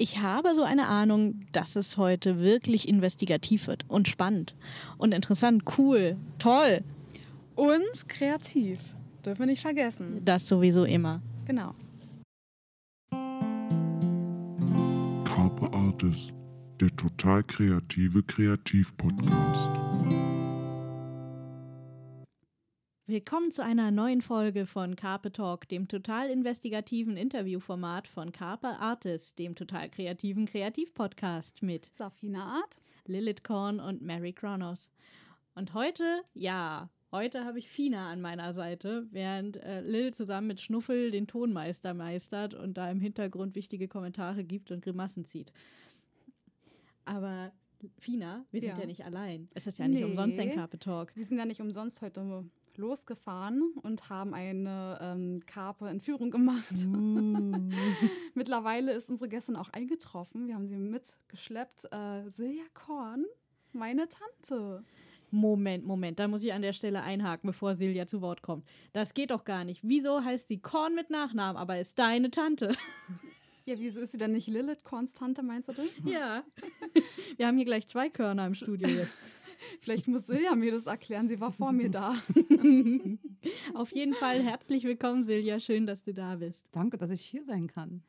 Ich habe so eine Ahnung, dass es heute wirklich investigativ wird und spannend und interessant, cool, toll. Und kreativ. Dürfen wir nicht vergessen. Das sowieso immer. Genau. Carpe Artis, der total kreative Kreativ-Podcast. Willkommen zu einer neuen Folge von Carpe Talk, dem total investigativen Interviewformat von Carpe Artis, dem total kreativen Kreativpodcast mit Safina Art. Lilith Korn und Mary Kronos. Und heute, ja, heute habe ich Fina an meiner Seite, während äh, Lil zusammen mit Schnuffel den Tonmeister meistert und da im Hintergrund wichtige Kommentare gibt und Grimassen zieht. Aber Fina, wir sind Ja. ja nicht allein. Es ist ja nicht Nee. umsonst ein Carpe Talk. Wir sind ja nicht umsonst heute losgefahren und haben eine ähm, Karpe-Entführung gemacht. Uh. Mittlerweile ist unsere Gästin auch eingetroffen. Wir haben sie mitgeschleppt. Äh, Silja Korn, meine Tante. Moment, Moment, da muss ich an der Stelle einhaken, bevor Silja zu Wort kommt. Das geht doch gar nicht. Wieso heißt sie Korn mit Nachnamen, aber ist deine Tante? Ja, wieso ist sie denn nicht Lilith Korns Tante, meinst du das? ja. Wir haben hier gleich zwei Körner im Studio jetzt. Vielleicht muss Silja mir das erklären. Sie war vor mir da. Auf jeden Fall herzlich willkommen, Silja. Schön, dass du da bist. Danke, dass ich hier sein kann.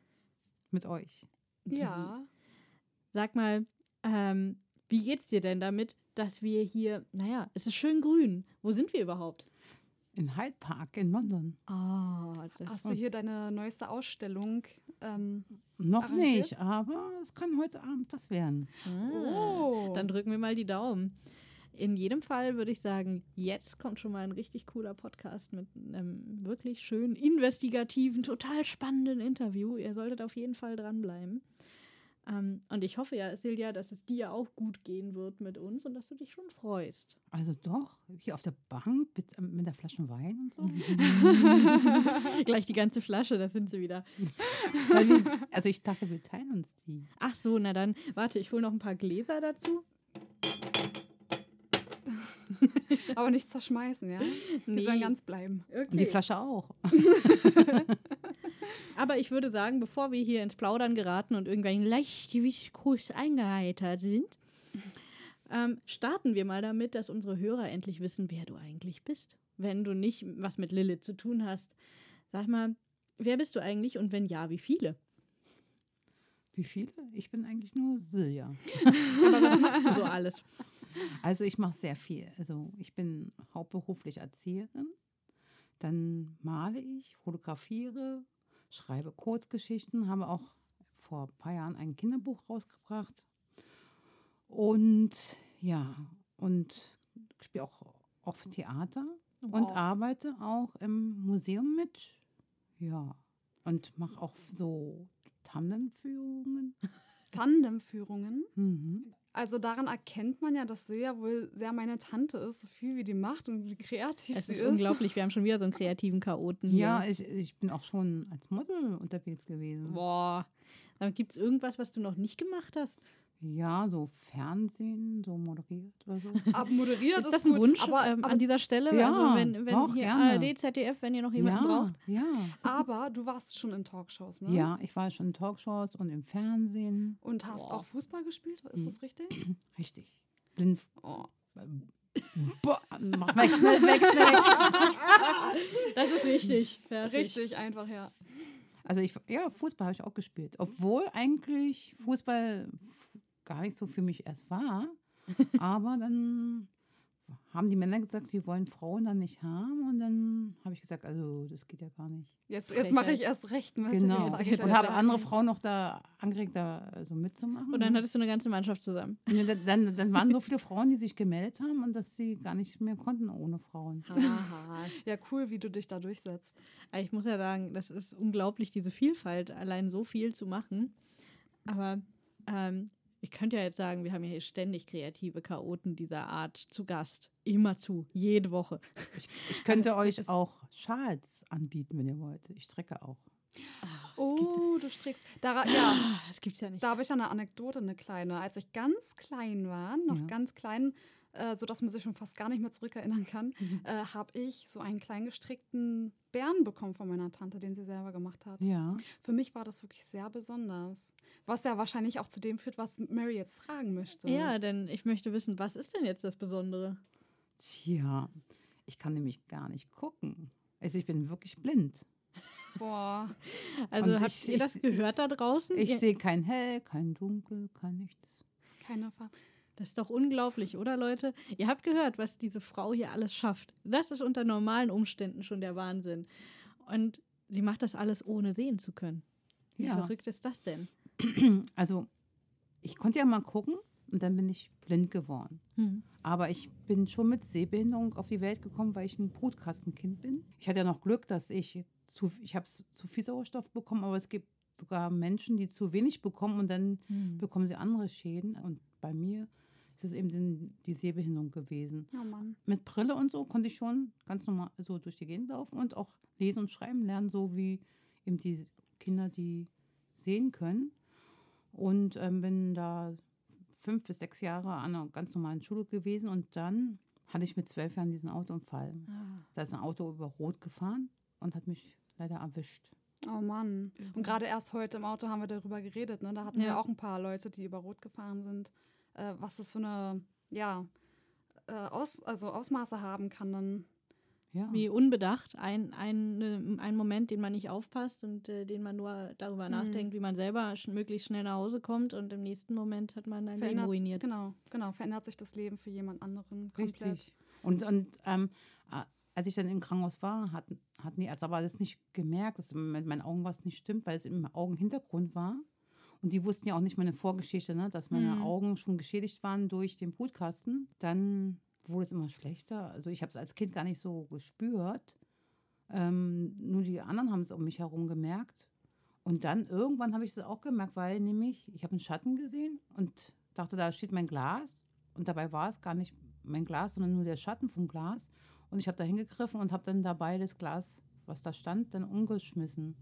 Mit euch. Ja. Sag mal, ähm, wie geht's dir denn damit, dass wir hier, naja, es ist schön grün. Wo sind wir überhaupt? In Hyde Park in London. Ah, das Hast du hier deine neueste Ausstellung? Ähm, Noch Arrangiert? nicht, aber es kann heute Abend was werden. ah, Oh. Dann drücken wir mal die Daumen. In jedem Fall würde ich sagen, jetzt kommt schon mal ein richtig cooler Podcast mit einem wirklich schönen, investigativen, total spannenden Interview. Ihr solltet auf jeden Fall dranbleiben. Ähm, und ich hoffe ja, Silja, dass es dir auch gut gehen wird mit uns und dass du dich schon freust. Also doch, hier auf der Bank mit, ähm, mit der Flasche Wein und so. Gleich die ganze Flasche, da sind sie wieder. Also ich dachte, wir teilen uns die. Ach so, na dann, warte, ich hole noch ein paar Gläser dazu. aber nicht zerschmeißen, ja? Die sollen ganz bleiben. Und die Flasche auch. Aber ich würde sagen, bevor wir hier ins Plaudern geraten und irgendwelchen Leichtgewichtskurs eingeheitert sind, ähm, starten wir mal damit, dass unsere Hörer endlich wissen, wer du eigentlich bist. Wenn du nicht was mit Lilith zu tun hast. Sag mal, wer bist du eigentlich und wenn ja, wie viele? Wie viele? Ich bin eigentlich nur Silja. Aber was machst du so alles? Also ich mache sehr viel. Also ich bin hauptberuflich Erzieherin. Dann male ich, fotografiere, schreibe Kurzgeschichten, habe auch vor ein paar Jahren ein Kinderbuch rausgebracht. Und ja, und spiele auch oft Theater und Wow. arbeite auch im Museum mit. Ja, und mache auch so Tandemführungen. Tandemführungen. Mhm. Also daran erkennt man ja, dass Silja wohl sehr meine Tante ist, so viel wie die macht und wie kreativ Es sie ist ist. unglaublich, wir haben schon wieder so einen kreativen Chaoten hier. Ja, ich, ich bin auch schon als Model unterwegs gewesen. Boah. Gibt es irgendwas, was du noch nicht gemacht hast? Ja, so Fernsehen, so moderiert oder so. Aber moderiert ist, ist das ein gut, Wunsch aber, ähm, aber, an dieser Stelle? Ja, also wenn, wenn doch, hier gerne. ARD, ZDF, wenn ihr noch jemanden ja, braucht. ja. aber du warst schon in Talkshows, ne? Ja, ich war schon in Talkshows und im Fernsehen. Und hast Boah. auch Fußball gespielt, ist das richtig? Richtig. Blind. Oh. Boah, mach weg, schnell weg, schnell weg. Das ist wichtig. Fertig. Richtig, einfach, ja. Also ich, ja, Fußball habe ich auch gespielt. Obwohl eigentlich Fußball gar nicht so für mich erst war. Aber dann haben die Männer gesagt, sie wollen Frauen dann nicht haben. Und dann habe ich gesagt, also das geht ja gar nicht. Jetzt, jetzt mache ich Frechheit. erst recht mit. Genau. Und ja habe andere Frauen noch da angeregt, da also mitzumachen. Und dann hattest du eine ganze Mannschaft zusammen. Und dann, dann, dann waren so viele Frauen, die sich gemeldet haben und dass sie gar nicht mehr konnten ohne Frauen. Ja, cool, wie du dich da durchsetzt. Aber ich muss ja sagen, das ist unglaublich, diese Vielfalt, allein so viel zu machen. Aber ähm, ich könnte ja jetzt sagen, wir haben ja hier ständig kreative Chaoten dieser Art zu Gast. Immer zu, jede Woche. Ich, ich könnte euch auch Schals anbieten, wenn ihr wollt. Ich strecke auch. Oh, du strickst. Da, ja, Das gibt's ja nicht. da habe ich ja eine Anekdote, eine kleine. Als ich ganz klein war, noch Ja. ganz klein, äh, sodass man sich schon fast gar nicht mehr zurückerinnern kann, Mhm. äh, habe ich so einen kleinen gestrickten Bären bekommen von meiner Tante, den sie selber gemacht hat. Ja. Für mich war das wirklich sehr besonders. Was ja wahrscheinlich auch zu dem führt, was Mary jetzt fragen möchte. Ja, denn ich möchte wissen, was ist denn jetzt das Besondere? Tja, ich kann nämlich gar nicht gucken. Also ich bin wirklich blind. Boah. Also Und habt ich- ihr das ich- gehört da draußen? Ich sehe kein Hell, kein Dunkel, kein nichts. Keine Farbe. Das ist doch unglaublich, oder Leute? Ihr habt gehört, was diese Frau hier alles schafft. Das ist unter normalen Umständen schon der Wahnsinn. Und sie macht das alles ohne sehen zu können. Wie Ja. verrückt ist das denn? Also ich konnte ja mal gucken und dann bin ich blind geworden. Hm. Aber ich bin schon mit Sehbehinderung auf die Welt gekommen, weil ich ein Brutkastenkind bin. Ich hatte ja noch Glück, dass ich zu, ich habe zu viel Sauerstoff bekommen, aber es gibt sogar Menschen, die zu wenig bekommen und dann Hm. bekommen sie andere Schäden. Und bei mir ist es eben den, die Sehbehinderung gewesen. Oh Mann. Mit Brille und so konnte ich schon ganz normal so durch die Gegend laufen und auch lesen und schreiben lernen, so wie eben die Kinder, die sehen können. Und ähm, bin da fünf bis sechs Jahre an einer ganz normalen Schule gewesen und dann hatte ich mit zwölf Jahren diesen Autounfall. Ah. Da ist ein Auto über Rot gefahren und hat mich leider erwischt. Oh Mann. Und gerade erst heute im Auto haben wir darüber geredet. Ne? Da hatten Ja. wir auch ein paar Leute, die über Rot gefahren sind. Äh, was das für eine, ja, äh, Aus, also Ausmaße haben kann dann. Ja. Wie unbedacht. Ein, ein, äh, ein Moment, den man nicht aufpasst und äh, den man nur darüber Mhm. nachdenkt, wie man selber sch möglichst schnell nach Hause kommt und im nächsten Moment hat man ein Leben ruiniert. Genau, genau. Verändert sich das Leben für jemand anderen komplett. Richtig. Und, und ähm, äh, als ich dann im Krankenhaus war, hatten, hatten die Ärzte aber das nicht gemerkt, dass mit meinen Augen was nicht stimmt, weil es im Augenhintergrund war. Und die wussten ja auch nicht meine Vorgeschichte, ne, dass meine Mhm. Augen schon geschädigt waren durch den Brutkasten. Dann wurde es immer schlechter. Also ich habe es als Kind gar nicht so gespürt. Ähm, nur die anderen haben es um mich herum gemerkt. Und dann irgendwann habe ich es auch gemerkt, weil nämlich ich habe einen Schatten gesehen und dachte, da steht mein Glas. Und dabei war es gar nicht mein Glas, sondern nur der Schatten vom Glas. Und ich habe da hingegriffen und habe dann dabei das Glas, was da stand, dann umgeschmissen.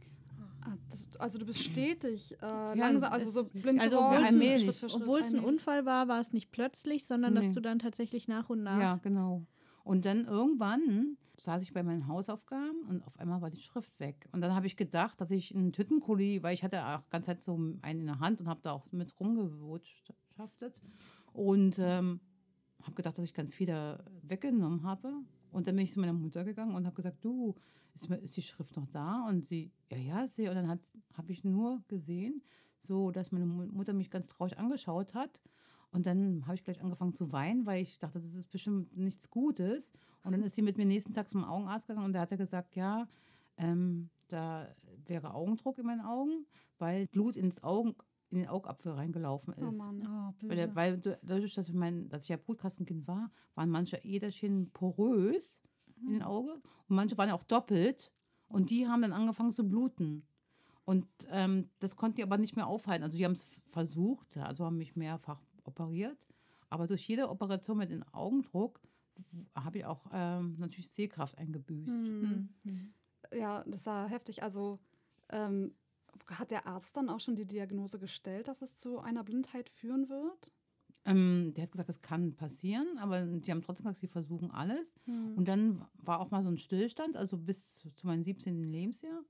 Ah, das, also du bist stetig äh, langsam, also so blind Also geworden, obwohl es ein- allmählich. Schritt für Schritt. Obwohl es ein. Unfall war, war es nicht plötzlich, sondern dass Nee. du dann tatsächlich nach und nach. Ja, genau. Und dann irgendwann saß ich bei meinen Hausaufgaben und auf einmal war die Schrift weg. Und dann habe ich gedacht, dass ich einen Tütenkuli, weil ich hatte auch die ganze Zeit so einen in der Hand und habe da auch mit rumgewirtschaftet. Und ähm, habe gedacht, dass ich ganz viel da weggenommen habe. Und dann bin ich zu meiner Mutter gegangen und habe gesagt, du, ist, ist die Schrift noch da? Und sie, ja, ja, sie. Und dann habe ich nur gesehen, so dass meine Mu- Mutter mich ganz traurig angeschaut hat. Und dann habe ich gleich angefangen zu weinen, weil ich dachte, das ist bestimmt nichts Gutes. Und dann ist sie mit mir nächsten Tag zum Augenarzt gegangen und der hat ja gesagt, ja, ähm, da wäre Augendruck in meinen Augen, weil Blut ins Augen, in den Augapfel reingelaufen ist. Oh Mann. Oh, böse. Weil, weil du- dadurch, dass ich, mein, dass ich ja Brutkastenkind war, waren manche Äderchen porös in den Augen und manche waren ja auch doppelt und die haben dann angefangen zu bluten. Und ähm, das konnten die aber nicht mehr aufhalten. Also die haben es versucht, also haben mich mehrfach operiert. Aber durch jede Operation mit dem Augendruck habe ich auch ähm, natürlich Sehkraft eingebüßt. Hm. Hm. Hm. Ja, das war heftig. Also ähm, hat der Arzt dann auch schon die Diagnose gestellt, dass es zu einer Blindheit führen wird? Ähm, der hat gesagt, das kann passieren, aber die haben trotzdem gesagt, sie versuchen alles. Hm. Und dann war auch mal so ein Stillstand, also bis zu meinem 17. Lebensjahr.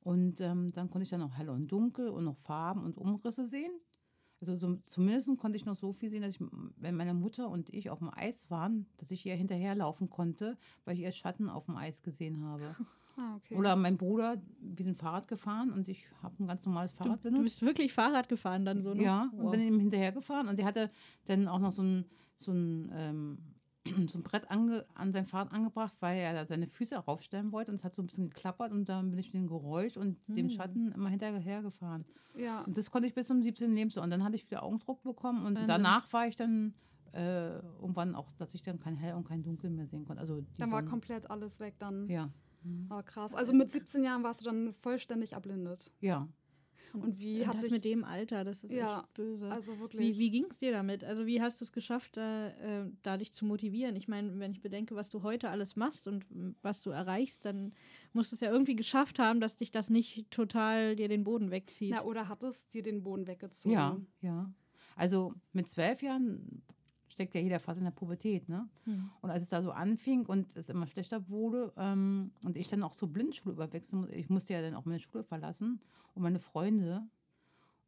Und ähm, dann konnte ich dann auch hell und dunkel und noch Farben und Umrisse sehen. Also so, zumindest konnte ich noch so viel sehen, dass ich, wenn meine Mutter und ich auf dem Eis waren, dass ich ihr hinterherlaufen konnte, weil ich ihr Schatten auf dem Eis gesehen habe. ah, okay. Oder mein Bruder, wir sind Fahrrad gefahren und ich habe ein ganz normales Du, Fahrrad du benutzt. bist wirklich Fahrrad gefahren dann so, ne? Ja, und Wow. bin ihm hinterher gefahren und der hatte dann auch noch so ein, so ein, ähm, so ein Brett ange, an sein Fahrrad angebracht, weil er da seine Füße raufstellen wollte und es hat so ein bisschen geklappert und dann bin ich mit dem Geräusch und dem Hm. Schatten immer hinterher gefahren. ja, Und das konnte ich bis zum 17. Lebensjahr und dann hatte ich wieder Augendruck bekommen und Wahnsinn. danach war ich dann äh, irgendwann auch, dass ich dann kein Hell und kein Dunkel mehr sehen konnte. Also dann war komplett alles weg dann. Ja, Oh, krass. Also mit 17 Jahren warst du dann vollständig erblindet. ja. Und wie Und hat das sich mit dem Alter, das ist Ja, echt böse. also wirklich Wie, wie ging es dir damit? Also wie hast du es geschafft, da, äh, da dich zu motivieren? Ich meine, wenn ich bedenke, was du heute alles machst und was du erreichst, dann musst du es ja irgendwie geschafft haben, dass dich das nicht total dir den Boden wegzieht. Na, oder hat es dir den Boden weggezogen? Ja, ja. Also mit zwölf Jahren steckt ja jeder fast in der Pubertät, ne? Hm. Und als es da so anfing und es immer schlechter wurde ähm, und ich dann auch so Blindschule überwechseln musste, ich musste ja dann auch meine Schule verlassen und meine Freunde,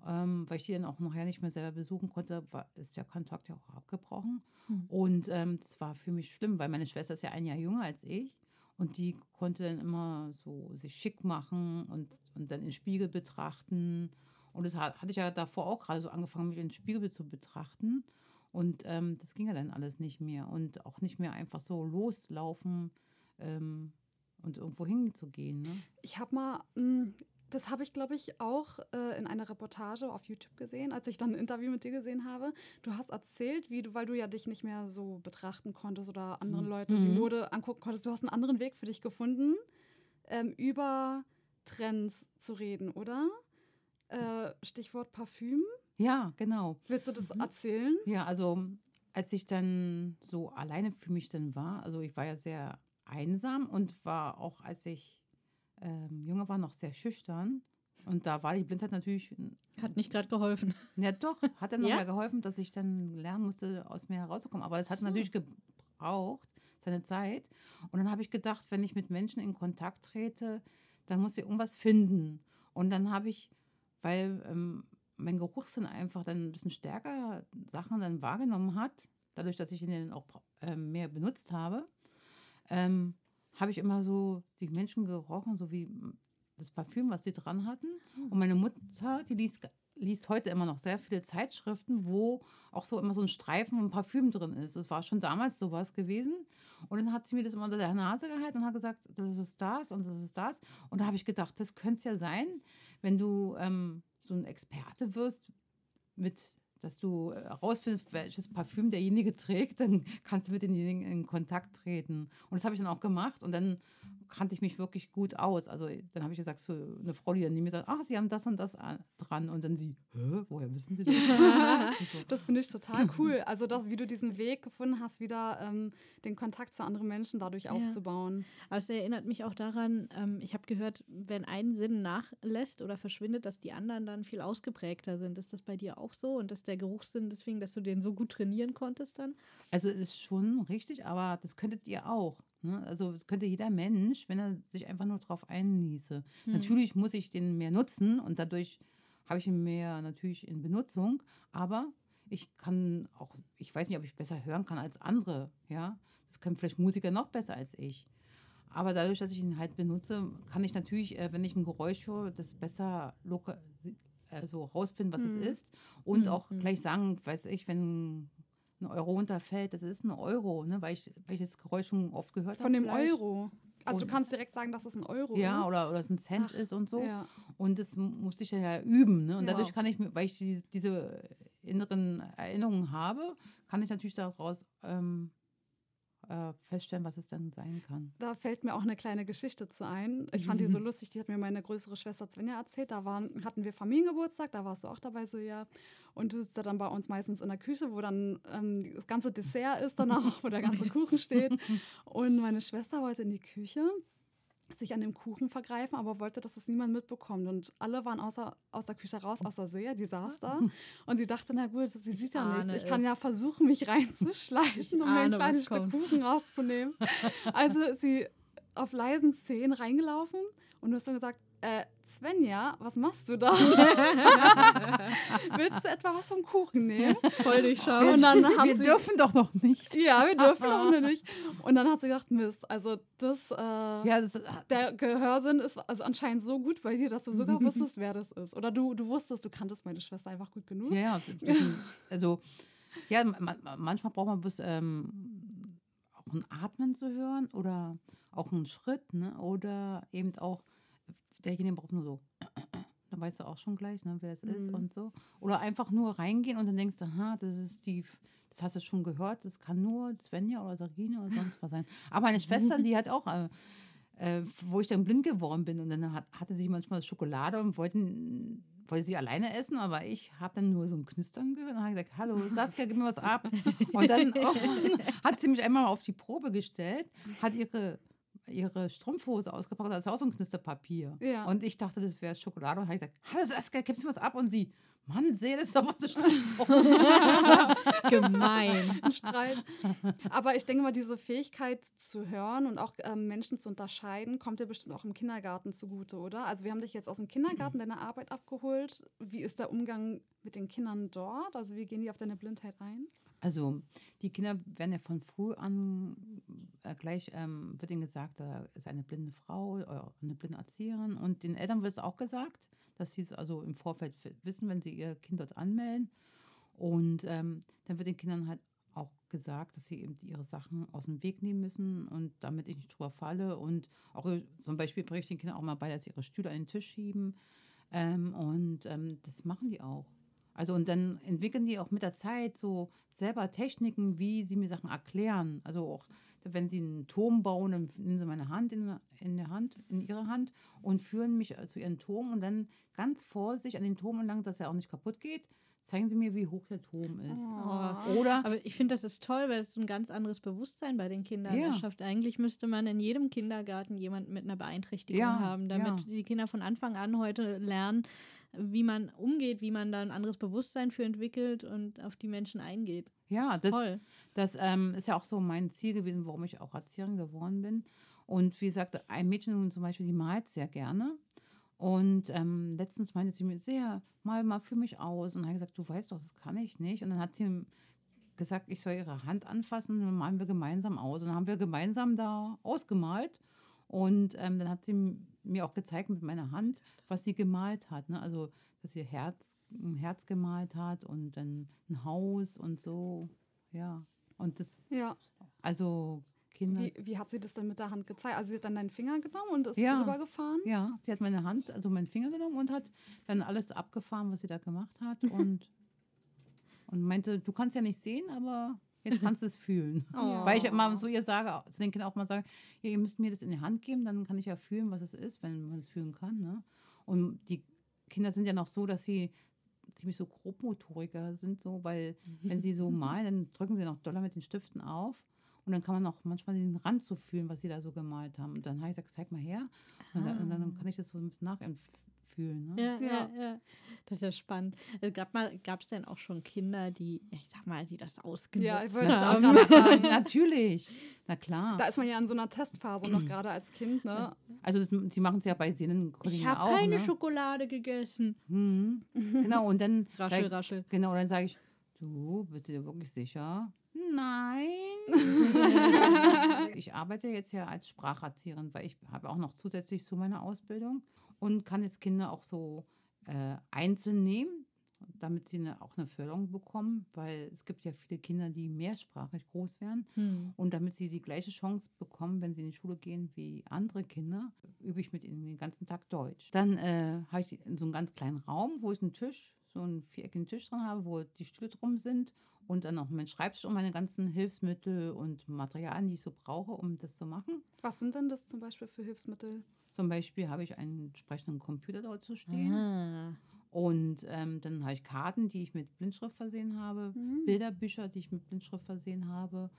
ähm, weil ich die dann auch nachher nicht mehr selber besuchen konnte, war, ist der Kontakt ja auch abgebrochen. Hm. Und ähm, das war für mich schlimm, weil meine Schwester ist ja ein Jahr jünger als ich und die konnte dann immer so sich schick machen und, und dann in den Spiegel betrachten. Und das hat- hatte ich ja davor auch gerade so angefangen, mich in den Spiegel zu betrachten. Und ähm, das ging ja dann alles nicht mehr. Und auch nicht mehr einfach so loslaufen ähm, und irgendwo hinzugehen. Ne? Ich habe mal, mh, das habe ich glaube ich auch äh, in einer Reportage auf YouTube gesehen, als ich dann ein Interview mit dir gesehen habe. Du hast erzählt, wie du, weil du ja dich nicht mehr so betrachten konntest oder anderen Mhm. Leute die. Mode angucken konntest. Du hast einen anderen Weg für dich gefunden, ähm, über Trends zu reden, oder? Äh, Stichwort Parfüm. Ja, genau. Willst du das erzählen? Ja, also als ich dann so alleine für mich dann war, also ich war ja sehr einsam und war auch, als ich ähm, jünger war, noch sehr schüchtern. Und da war die Blindheit natürlich, Hat nicht gerade geholfen. ja doch, hat dann Ja? nochmal geholfen, dass ich dann lernen musste, aus mir herauszukommen. Aber das hat So. natürlich gebraucht, seine Zeit. Und dann habe ich gedacht, wenn ich mit Menschen in Kontakt trete, dann muss ich irgendwas finden. Und dann habe ich, weil ähm, mein Geruchssinn einfach dann ein bisschen stärker Sachen dann wahrgenommen hat, dadurch, dass ich ihn dann auch ähm, mehr benutzt habe, ähm, habe ich immer so die Menschen gerochen, so wie das Parfüm, was die dran hatten. Und meine Mutter, die liest, liest heute immer noch sehr viele Zeitschriften, wo auch so immer so ein Streifen von Parfüm drin ist. Das war schon damals sowas gewesen. Und dann hat sie mir das immer unter der Nase gehalten und hat gesagt, das ist das und das ist das. Und da habe ich gedacht, das könnte es ja sein, wenn du ähm, so ein Experte wirst mit dass du äh, herausfindest, welches Parfüm derjenige trägt, dann kannst du mit denjenigen in Kontakt treten. Und das habe ich dann auch gemacht und dann kannte ich mich wirklich gut aus. Also dann habe ich gesagt, so eine Frau, die dann mir sagt, ach, Sie haben das und das an- dran. Und dann sie, Hä, woher wissen Sie das? Das finde ich total cool. Also, das, wie du diesen Weg gefunden hast, wieder ähm, den Kontakt zu anderen Menschen dadurch Ja. aufzubauen. Aber es erinnert mich auch daran, ähm, ich habe gehört, wenn ein Sinn nachlässt oder verschwindet, dass die anderen dann viel ausgeprägter sind. Ist das bei dir auch so? Und dass der Geruchssinn deswegen, dass du den so gut trainieren konntest dann? Also es ist schon richtig, aber das könntet ihr auch. Ne? Also das könnte jeder Mensch, wenn er sich einfach nur drauf einließe. Hm. Natürlich muss ich den mehr nutzen und dadurch habe ich ihn mehr natürlich in Benutzung, aber ich kann auch, ich weiß nicht, ob ich besser hören kann als andere, ja. Das können vielleicht Musiker noch besser als ich. Aber dadurch, dass ich ihn halt benutze, kann ich natürlich, äh, wenn ich ein Geräusch höre, das besser loka also rausfinden, was Mhm. es ist. Und Mhm. auch gleich sagen, weiß ich, wenn ein Euro runterfällt, das ist ein Euro, ne? weil, ich, weil ich das Geräusch schon oft gehört habe. Von dem vielleicht. Euro. Also, du Und- kannst direkt sagen, dass es ein Euro Ja, ist. oder, oder es ein Cent Ach, ist und so. Ja. Und das musste ich dann ja üben. Ne? Und Ja. dadurch kann ich, weil ich die, diese inneren Erinnerungen habe, kann ich natürlich daraus ähm, äh, feststellen, was es dann sein kann. Da fällt mir auch eine kleine Geschichte zu ein. Ich fand die so lustig, die hat mir meine größere Schwester Svenja erzählt. Da waren, hatten wir Familiengeburtstag, da warst du auch dabei, Silja. Und du sitzt da dann bei uns meistens in der Küche, wo dann ähm, das ganze Dessert ist dann auch, wo der ganze Kuchen steht. Und meine Schwester wollte in die Küche sich an dem Kuchen vergreifen, aber wollte, dass es niemand mitbekommt. Und alle waren außer, aus der Küche raus, außer Silja, die saß da. Und sie dachte, na gut, sie sieht ja nichts. Ich kann ja versuchen, mich reinzuschleichen, um mir ein kleines Stück. Kuchen rauszunehmen. Also sie auf leisen Zehen reingelaufen und du hast dann gesagt, äh, Svenja, was machst du da? Willst du etwa was vom Kuchen nehmen? Voll durchschaut. Und dann hat Wir sie, dürfen doch noch nicht. ja, wir dürfen auch noch nicht. Und dann hat sie gedacht, Mist, also das, äh, Ja, das, der Gehörsinn ist also anscheinend so gut bei dir, dass du sogar wusstest, wer das ist. Oder du, du wusstest, du kanntest meine Schwester einfach gut genug. Ja, ja. Also, ja, ma- ma- manchmal braucht man bis ähm, auch ein Atmen zu hören oder auch einen Schritt, ne? Oder eben auch, derjenige braucht nur so. Dann weißt du auch schon gleich, ne, wer das ist Mhm. und so. Oder einfach nur reingehen und dann denkst du, aha, das ist die, das hast du schon gehört, das kann nur Svenja oder Sarine oder sonst was sein. Aber meine Schwester, die hat auch, äh, äh, wo ich dann blind geworden bin und dann hat, hatte sie manchmal Schokolade und wollten, wollte sie alleine essen, aber ich habe dann nur so ein Knistern gehört und habe gesagt, hallo Saskia, gib mir was ab. Und dann irgendwann hat sie mich einmal auf die Probe gestellt, hat ihre, ihre Strumpfhose ausgepackt, da ist auch so ein Knisterpapier. Ja. Und ich dachte, das wäre Schokolade und habe gesagt, hallo Saskia, gibst du mir was ab? Und sie, Mann, Seele ist doch was so Gemein. Ein Streit. Aber ich denke mal, diese Fähigkeit zu hören und auch ähm, Menschen zu unterscheiden, kommt dir bestimmt auch im Kindergarten zugute, oder? Also wir haben dich jetzt aus dem Kindergarten deine Arbeit abgeholt. Wie ist der Umgang mit den Kindern dort? Also wie gehen die auf deine Blindheit ein? Also die Kinder werden ja von früh an äh, gleich, ähm, wird ihnen gesagt, da ist eine blinde Frau oder eine blinde Erzieherin. Und den Eltern wird es auch gesagt, dass sie es also im Vorfeld wissen, wenn sie ihr Kind dort anmelden. Und ähm, dann wird den Kindern halt auch gesagt, dass sie eben ihre Sachen aus dem Weg nehmen müssen und damit ich nicht drüber falle. Und auch äh, zum Beispiel bringe ich den Kindern auch mal bei, dass sie ihre Stühle an den Tisch schieben. Ähm, und ähm, das machen die auch. Also und dann entwickeln die auch mit der Zeit so selber Techniken, wie sie mir Sachen erklären. Also auch wenn sie einen Turm bauen, dann nehmen sie meine Hand in, in der Hand, in ihre Hand und führen mich zu ihrem Turm und dann ganz vorsichtig an den Turm entlang, dass er auch nicht kaputt geht, zeigen sie mir, wie hoch der Turm ist. Oh. Oder Aber ich finde, das ist toll, weil es ein ganz anderes Bewusstsein bei den Kindern Ja. erschafft. Eigentlich müsste man in jedem Kindergarten jemanden mit einer Beeinträchtigung Ja, haben, damit ja. die Kinder von Anfang an heute lernen, wie man umgeht, wie man da ein anderes Bewusstsein für entwickelt und auf die Menschen eingeht. ja, das, toll. Das ähm, ist ja auch so mein Ziel gewesen, warum ich auch Erzieherin geworden bin. Und wie gesagt, ein Mädchen zum Beispiel, die malt sehr gerne. Und ähm, letztens meinte sie mir, sehr, mal mal für mich aus. Und dann habe ich gesagt, du weißt doch, das kann ich nicht. Und dann hat sie gesagt, ich soll ihre Hand anfassen und dann malen wir gemeinsam aus. Und dann haben wir gemeinsam da ausgemalt. Und ähm, dann hat sie mir auch gezeigt mit meiner Hand, was sie gemalt hat. Ne? Also, dass sie Herz, ein Herz gemalt hat und dann ein Haus und so. Ja. Und das, Ja. also Kinder. Wie, wie hat sie das denn mit der Hand gezeigt? Also sie hat dann deinen Finger genommen und ist Ja. rübergefahren? Ja, sie hat meine Hand, also meinen Finger genommen und hat dann alles abgefahren, was sie da gemacht hat. Und, und meinte, du kannst ja nicht sehen, aber jetzt kannst du es fühlen. Oh. Weil ich immer so ihr sage, zu den Kindern auch mal sage, ja, ihr müsst mir das in die Hand geben, dann kann ich ja fühlen, was es ist, wenn man es fühlen kann. Ne? Und die Kinder sind ja noch so, dass sie ziemlich so Grobmotoriker sind, so, weil wenn sie so malen, dann drücken sie noch doller mit den Stiften auf. Und dann kann man auch manchmal den Rand so fühlen, was sie da so gemalt haben. Und dann habe ich gesagt, zeig mal her. Und, dann, und dann kann ich das so ein bisschen nachfühlen. Ne? Ja, ja, Ja. ja. Das ist ja spannend. Äh, Gab mal, gab es denn auch schon Kinder, die, ich sag mal, die das ausgenutzt Ja, ich wollte das auch haben? gerade sagen. Natürlich, na klar. Da ist man ja in so einer Testphase noch gerade als Kind, ne? Also das, sie machen es ja bei Seelenkollegen Ich habe auch. keine ne? Schokolade gegessen. Mhm. Genau, und dann Raschel, sag, raschel. genau, dann sage ich, du, bist du dir wirklich sicher? Nein. ich arbeite jetzt ja als Spracherzieherin, weil ich habe auch noch zusätzlich zu meiner Ausbildung und kann jetzt Kinder auch so äh, einzeln nehmen, damit sie eine, auch eine Förderung bekommen, weil es gibt ja viele Kinder, die mehrsprachig groß werden. Hm. Und damit sie die gleiche Chance bekommen, wenn sie in die Schule gehen wie andere Kinder, übe ich mit ihnen den ganzen Tag Deutsch. Dann äh, habe ich in so einem ganz kleinen Raum, wo ich einen Tisch, so einen viereckigen Tisch drin habe, wo die Stühle drum sind und dann noch mein Schreibtisch und meine ganzen Hilfsmittel und Materialien, die ich so brauche, um das zu machen. Was sind denn das zum Beispiel für Hilfsmittel? Zum Beispiel habe ich einen entsprechenden Computer dort zu stehen. Ah. Und ähm, dann habe ich Karten, die ich mit Blindschrift versehen habe, Mhm. Bilderbücher, die ich mit Blindschrift versehen habe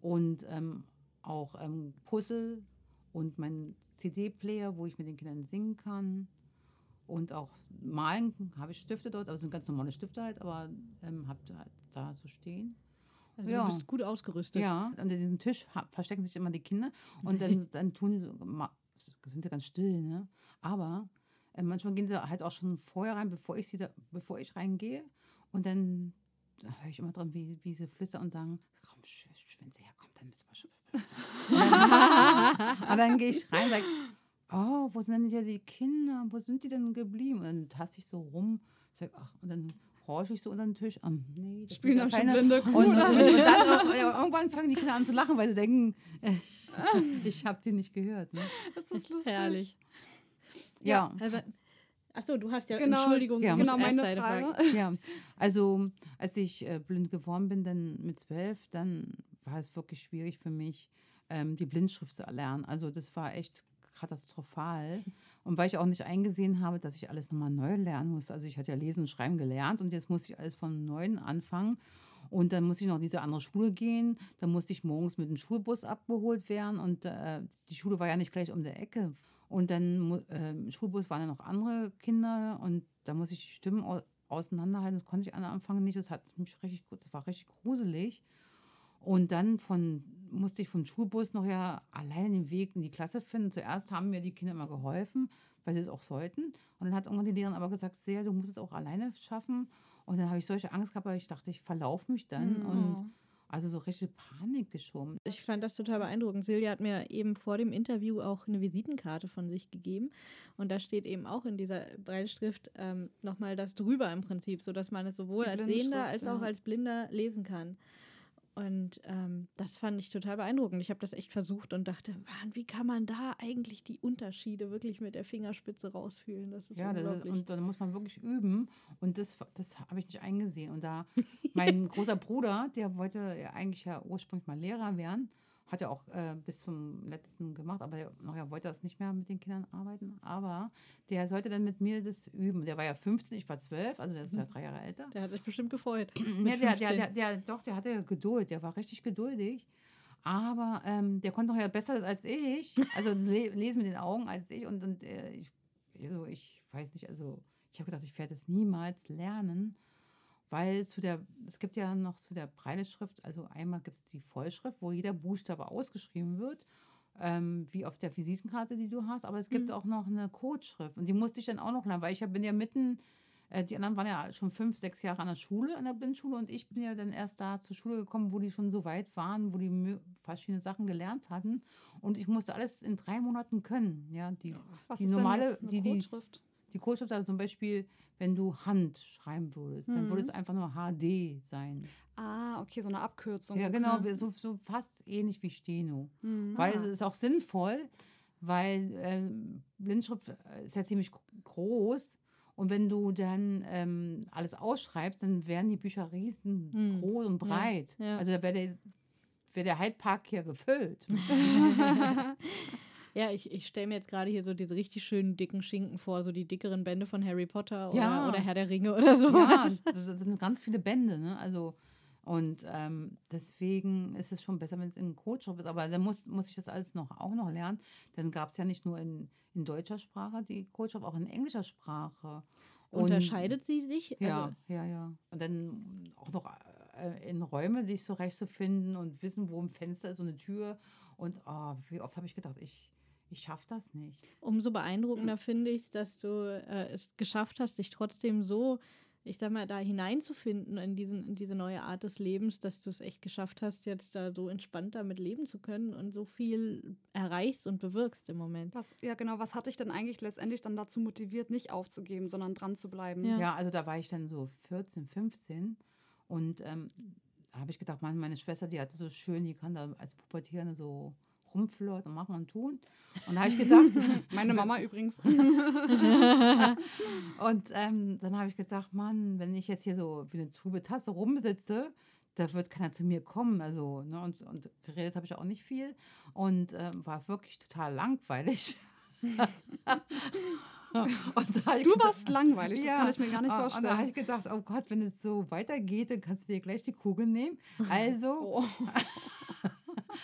und ähm, auch ähm, Puzzle und mein CD-Player, wo ich mit den Kindern singen kann. Und auch malen habe ich Stifte dort, also sind ganz normale Stifte halt, aber ähm, habe da, da so stehen. Also Ja. du bist gut ausgerüstet. Ja, unter diesem Tisch verstecken sich immer die Kinder und dann, dann tun die so, sind sie ganz still, ne? Aber äh, manchmal gehen sie halt auch schon vorher rein, bevor ich sie da, bevor ich reingehe. Und dann höre ich immer dran, wie, wie sie flüstern und sagen, komm, sch- sch- wenn sie herkommt, dann müssen wir schon. und dann gehe ich rein und sage, oh, wo sind denn hier die Kinder? Wo sind die denn geblieben? Und dann taste ich so rum, sag, ach, und dann horche ich so unter den Tisch. Ah, nee, Spielen ja schon keine- blinde Kuh, und, und, und dann ja, irgendwann fangen die Kinder an zu lachen, weil sie denken, äh, ich habe die nicht gehört. Ne? Das ist lustig. Herrlich. Ja, Also, achso, du hast ja, Genau, Entschuldigung, ja, Genau, meine deine Frage. ja. Also als ich äh, blind geworden bin, dann mit zwölf, dann war es wirklich schwierig für mich, ähm, die Blindschrift zu erlernen. Also das war echt katastrophal. Und weil ich auch nicht eingesehen habe, dass ich alles nochmal neu lernen musste. Also ich hatte ja Lesen und Schreiben gelernt und jetzt musste ich alles von Neuem anfangen. Und dann musste ich noch in diese andere Schule gehen. Dann musste ich morgens mit dem Schulbus abgeholt werden. Und äh, die Schule war ja nicht gleich um der Ecke. Und dann äh, im Schulbus waren ja noch andere Kinder. Und da musste ich die Stimmen au- auseinanderhalten. Das konnte ich am Anfang nicht. Das hat mich richtig das war richtig gruselig. Und dann von, musste ich vom Schulbus noch ja alleine den Weg in die Klasse finden. Zuerst haben mir die Kinder immer geholfen, weil sie es auch sollten. Und dann hat irgendwann die Lehrerin aber gesagt, sehr, du musst es auch alleine schaffen. Und dann habe ich solche Angst gehabt, weil ich dachte, ich verlaufe mich dann. Mhm. Und also so richtig Panik geschoben. Ich fand das total beeindruckend. Silja hat mir eben vor dem Interview auch eine Visitenkarte von sich gegeben. Und da steht eben auch in dieser Breitschrift ähm, nochmal das drüber im Prinzip, sodass man es sowohl Die als Sehender als auch ja. als Blinder lesen kann. Und ähm, das fand ich total beeindruckend. Ich habe das echt versucht und dachte, Mann, wie kann man da eigentlich die Unterschiede wirklich mit der Fingerspitze rausfühlen? Das ist Ja, das ist, und dann muss man wirklich üben. Und das, das habe ich nicht eingesehen. Und da mein großer Bruder, der wollte ja eigentlich ja ursprünglich mal Lehrer werden, hat ja auch äh, bis zum letzten gemacht, aber er, nachher wollte er das nicht mehr mit den Kindern arbeiten. Aber der sollte dann mit mir das üben. Der war ja 15, ich war 12, also der ist ja drei Jahre älter. der hat sich bestimmt gefreut. Ja, der, der, 15. der, der, doch, der hatte Geduld, der war richtig geduldig. Aber ähm, der konnte noch ja besser als ich, also le lesen mit den Augen als ich. Und, und äh, ich, also ich weiß nicht, also ich habe gedacht, ich werde es niemals lernen, weil zu der, es gibt ja noch zu der Breiteschrift, also einmal gibt es die Vollschrift, wo jeder Buchstabe ausgeschrieben wird, ähm, wie auf der Visitenkarte, die du hast. Aber es gibt Mhm. auch noch eine Codeschrift und die musste ich dann auch noch lernen, weil ich hab- bin ja mitten äh, die anderen waren ja schon fünf, sechs Jahre an der Schule, an der Blindschule und ich bin ja dann erst da zur Schule gekommen, wo die schon so weit waren, wo die verschiedene Sachen gelernt hatten und ich musste alles in drei Monaten können. Ja, die, Was die ist normale, die, die, Codeschrift? Die Codeschrift, also zum Beispiel, wenn du Hand schreiben würdest, dann Mhm. würde es einfach nur HD sein. Ah, okay, so eine Abkürzung. Ja, genau, so, so fast ähnlich wie Steno. Mhm. Weil Ah. es ist auch sinnvoll, weil ähm, Blindschrift äh, ist ja ziemlich gro- groß. Und wenn du dann ähm, alles ausschreibst, dann werden die Bücher riesengroß und Ja, breit. ja. Also da wäre der, wär der Hyde Park hier gefüllt. Ja, ich, ich stelle mir jetzt gerade hier so diese richtig schönen dicken Schinken vor, so die dickeren Bände von Harry Potter oder, Ja. oder Herr der Ringe oder so. ja, das, das sind ganz viele Bände. Ne? Also, und ähm, deswegen ist es schon besser, wenn es in Codeschrift ist. Aber dann muss, muss ich das alles noch, auch noch lernen. Dann gab es ja nicht nur in, in deutscher Sprache die Codeschrift, auch in englischer Sprache. Und- Unterscheidet sie sich? Ja, Also, ja, ja. Und dann auch noch äh, in Räume sich zurechtzufinden und wissen, wo ein Fenster ist und eine Tür. Und oh, wie oft habe ich gedacht, ich, ich schaffe das nicht. umso beeindruckender finde ich es, dass du äh, es geschafft hast, dich trotzdem so, ich sag mal, da hineinzufinden in, diesen, in diese neue Art des Lebens, dass du es echt geschafft hast, jetzt da so entspannt damit leben zu können und so viel erreichst und bewirkst im Moment. Was, ja, genau. Was hat dich denn eigentlich letztendlich dann dazu motiviert, nicht aufzugeben, sondern dran zu bleiben? Ja. Ja. also da war ich dann so 14, 15 und ähm, da habe ich gedacht, meine Schwester, die hatte so schön, die kann da als Pubertierende so rumflirten und machen und tun. Und da habe ich gedacht, Meine Mama übrigens. Und ähm, dann habe ich gedacht, Mann, wenn ich jetzt hier so wie eine trübe Tasse rumsitze, da wird keiner zu mir kommen. Also, ne, und, und geredet habe ich auch nicht viel. Und ähm, war wirklich total langweilig. Du gedacht- warst langweilig, das Ja. kann ich mir gar nicht Ah, Und da habe vorstellen. ich gedacht, oh Gott, wenn es so weitergeht, dann kannst du dir gleich die Kugel nehmen. Also Oh.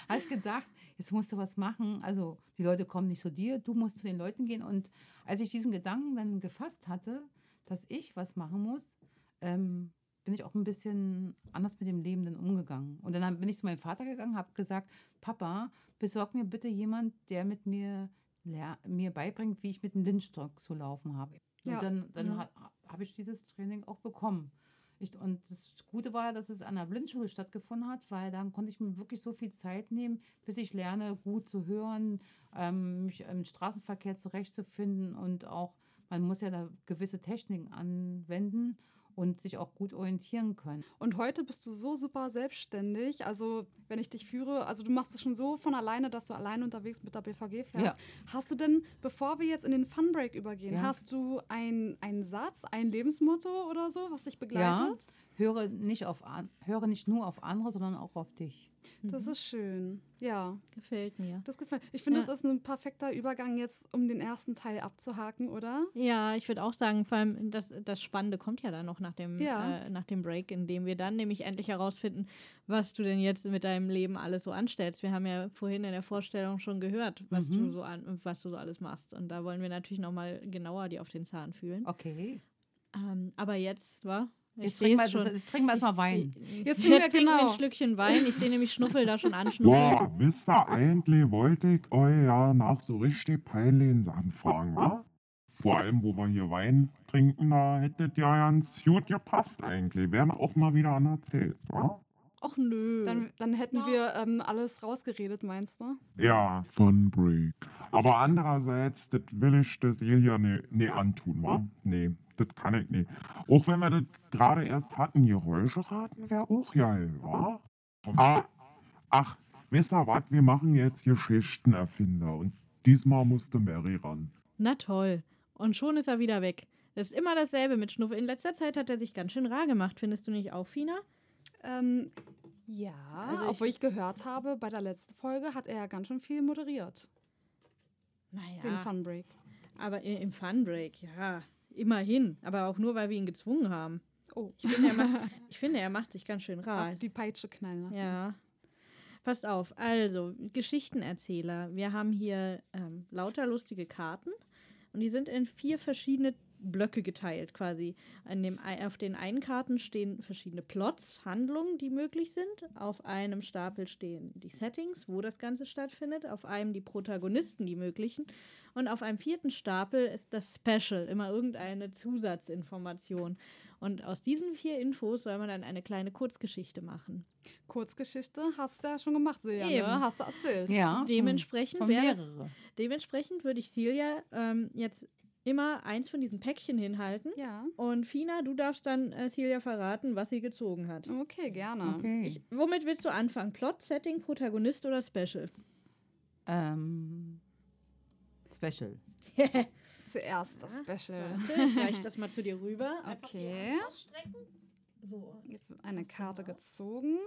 habe ich gedacht, jetzt musst du was machen. Also die Leute kommen nicht zu dir, du musst zu den Leuten gehen. Und als ich diesen Gedanken dann gefasst hatte, dass ich was machen muss, ähm, bin ich auch ein bisschen anders mit dem Leben dann umgegangen. Und dann bin ich zu meinem Vater gegangen, habe gesagt, Papa, besorg mir bitte jemand, der mit mir mir beibringt, wie ich mit dem Blindstock zu laufen habe. Ja. Und dann, dann Ja. ha- habe ich dieses Training auch bekommen. Ich, und das Gute war, dass es an der Blindschule stattgefunden hat, weil dann konnte ich mir wirklich so viel Zeit nehmen, bis ich lerne, gut zu hören, ähm, mich im Straßenverkehr zurechtzufinden und auch, man muss ja da gewisse Techniken anwenden und sich auch gut orientieren können. Und heute bist du so super selbstständig. Also, wenn ich dich führe, also du machst es schon so von alleine, dass du alleine unterwegs mit der BVG fährst. Ja. Hast du denn, bevor wir jetzt in den Funbreak übergehen, Ja. hast du ein- einen Satz, ein Lebensmotto oder so, was dich begleitet? Höre nicht, auf, an, höre nicht nur auf andere, sondern auch auf dich. Das ist schön. Ja, Gefällt mir. das gefällt. Ich finde, Ja. das ist ein perfekter Übergang jetzt, um den ersten Teil abzuhaken, oder? Ja, ich würde auch sagen, vor allem das, das Spannende kommt ja dann noch nach dem, Ja. äh, nach dem Break, in dem wir dann nämlich endlich herausfinden, was du denn jetzt mit deinem Leben alles so anstellst. Wir haben ja vorhin in der Vorstellung schon gehört, was du Mhm. so an, was du so alles machst. Und da wollen wir natürlich nochmal genauer dir auf den Zahn fühlen. Okay. Ähm, aber jetzt, wa? Ich Jetzt trinken wir, schon. das- jetzt trinken wir erstmal Wein. Ich- Jetzt trinken wir, genau. ein Schlückchen Wein. Ich sehe nämlich Schnuffel da schon anschnuffeln. Ja, wisst ihr, eigentlich wollte ich euch ja nach so richtig peinlichen Sachen fragen, wa? Vor allem, wo wir hier Wein trinken, da hättet ja ganz gut gepasst eigentlich. Wäre auch mal wieder anerzählt, wa? Och nö. Dann, dann hätten wir ähm, alles rausgeredet, meinst du? Ja, Fun Break. Aber andererseits, das will ich der Silja ne, ne antun, wa? Nee, das kann ich nicht. Auch wenn wir das gerade erst hatten, Geräusche raten wäre auch geil, wa? Ah, ach, wisst ihr was, wir machen jetzt Geschichtenerfinder und diesmal musste Mary ran. Na toll. Und schon ist er wieder weg. Das ist immer dasselbe mit Schnuffel. In letzter Zeit hat er sich ganz schön rar gemacht. Findest du nicht auch, Fina? Ähm, ja, Also ich- obwohl ich gehört habe, bei der letzten Folge hat er ja ganz schön viel moderiert, Naja. den Funbreak. Aber im Funbreak, ja. Immerhin. Aber auch nur, weil wir ihn gezwungen haben. Oh, Ich finde, er macht, ich finde, er macht sich ganz schön rar. hast die Peitsche knallen lassen. Ja. Passt auf. Also, Geschichtenerzähler. Wir haben hier ähm, lauter lustige Karten. Und die sind in vier verschiedene Blöcke geteilt, quasi. An dem, auf den einen Karten stehen verschiedene Plots, Handlungen, die möglich sind. Auf einem Stapel stehen die Settings, wo das Ganze stattfindet. Auf einem die Protagonisten, die möglichen. Und auf einem vierten Stapel ist das Special, immer irgendeine Zusatzinformation. Und aus diesen vier Infos soll man dann eine kleine Kurzgeschichte machen. Kurzgeschichte hast du ja schon gemacht, Silja, Eben. ne? Hast du erzählt. Ja, Dementsprechend von wäre- mehrere. Dementsprechend würde ich Silja ähm, jetzt immer eins von diesen Päckchen hinhalten. Ja, Und Fina, du darfst dann äh, Silja verraten, was sie gezogen hat. okay, gerne. Okay. Ich, womit willst du anfangen? Plot, Setting, Protagonist oder Special? ähm, Special. Zuerst das Special. Warte, ich reiche das mal zu dir rüber. Okay. So. Jetzt wird eine Karte gezogen.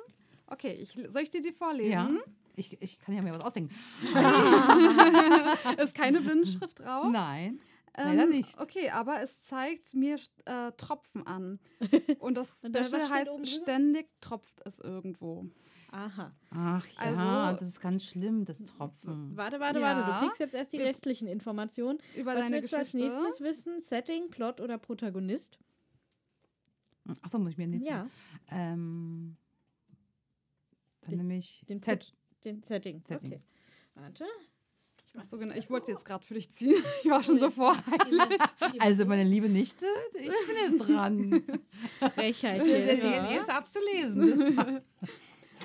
Okay, ich, soll ich dir die vorlesen? Ja. Ich, ich kann ja mir was ausdenken. Ist keine Blindenschrift drauf? Nein. Leider nicht. Okay, aber es zeigt mir äh, Tropfen an. Und das Special heißt, ständig tropft es irgendwo. Aha. Ach ja, Also- das ist ganz schlimm, das Tropfen. Warte, warte, Ja. warte. Du kriegst jetzt erst die Wir- restlichen Informationen. Über Was deine willst du als nächstes wissen? Setting, Plot oder Protagonist? Achso, muss ich mir nicht Ja, Ähm, dann Den- nehme ich den Z. den Setting. Setting. Okay. Warte. Ach so, genau. Ich wollte jetzt gerade für dich ziehen. Ich war schon so voreilig. Also meine liebe Nichte, ich bin jetzt dran. Frechheit jetzt, darfst du lesen.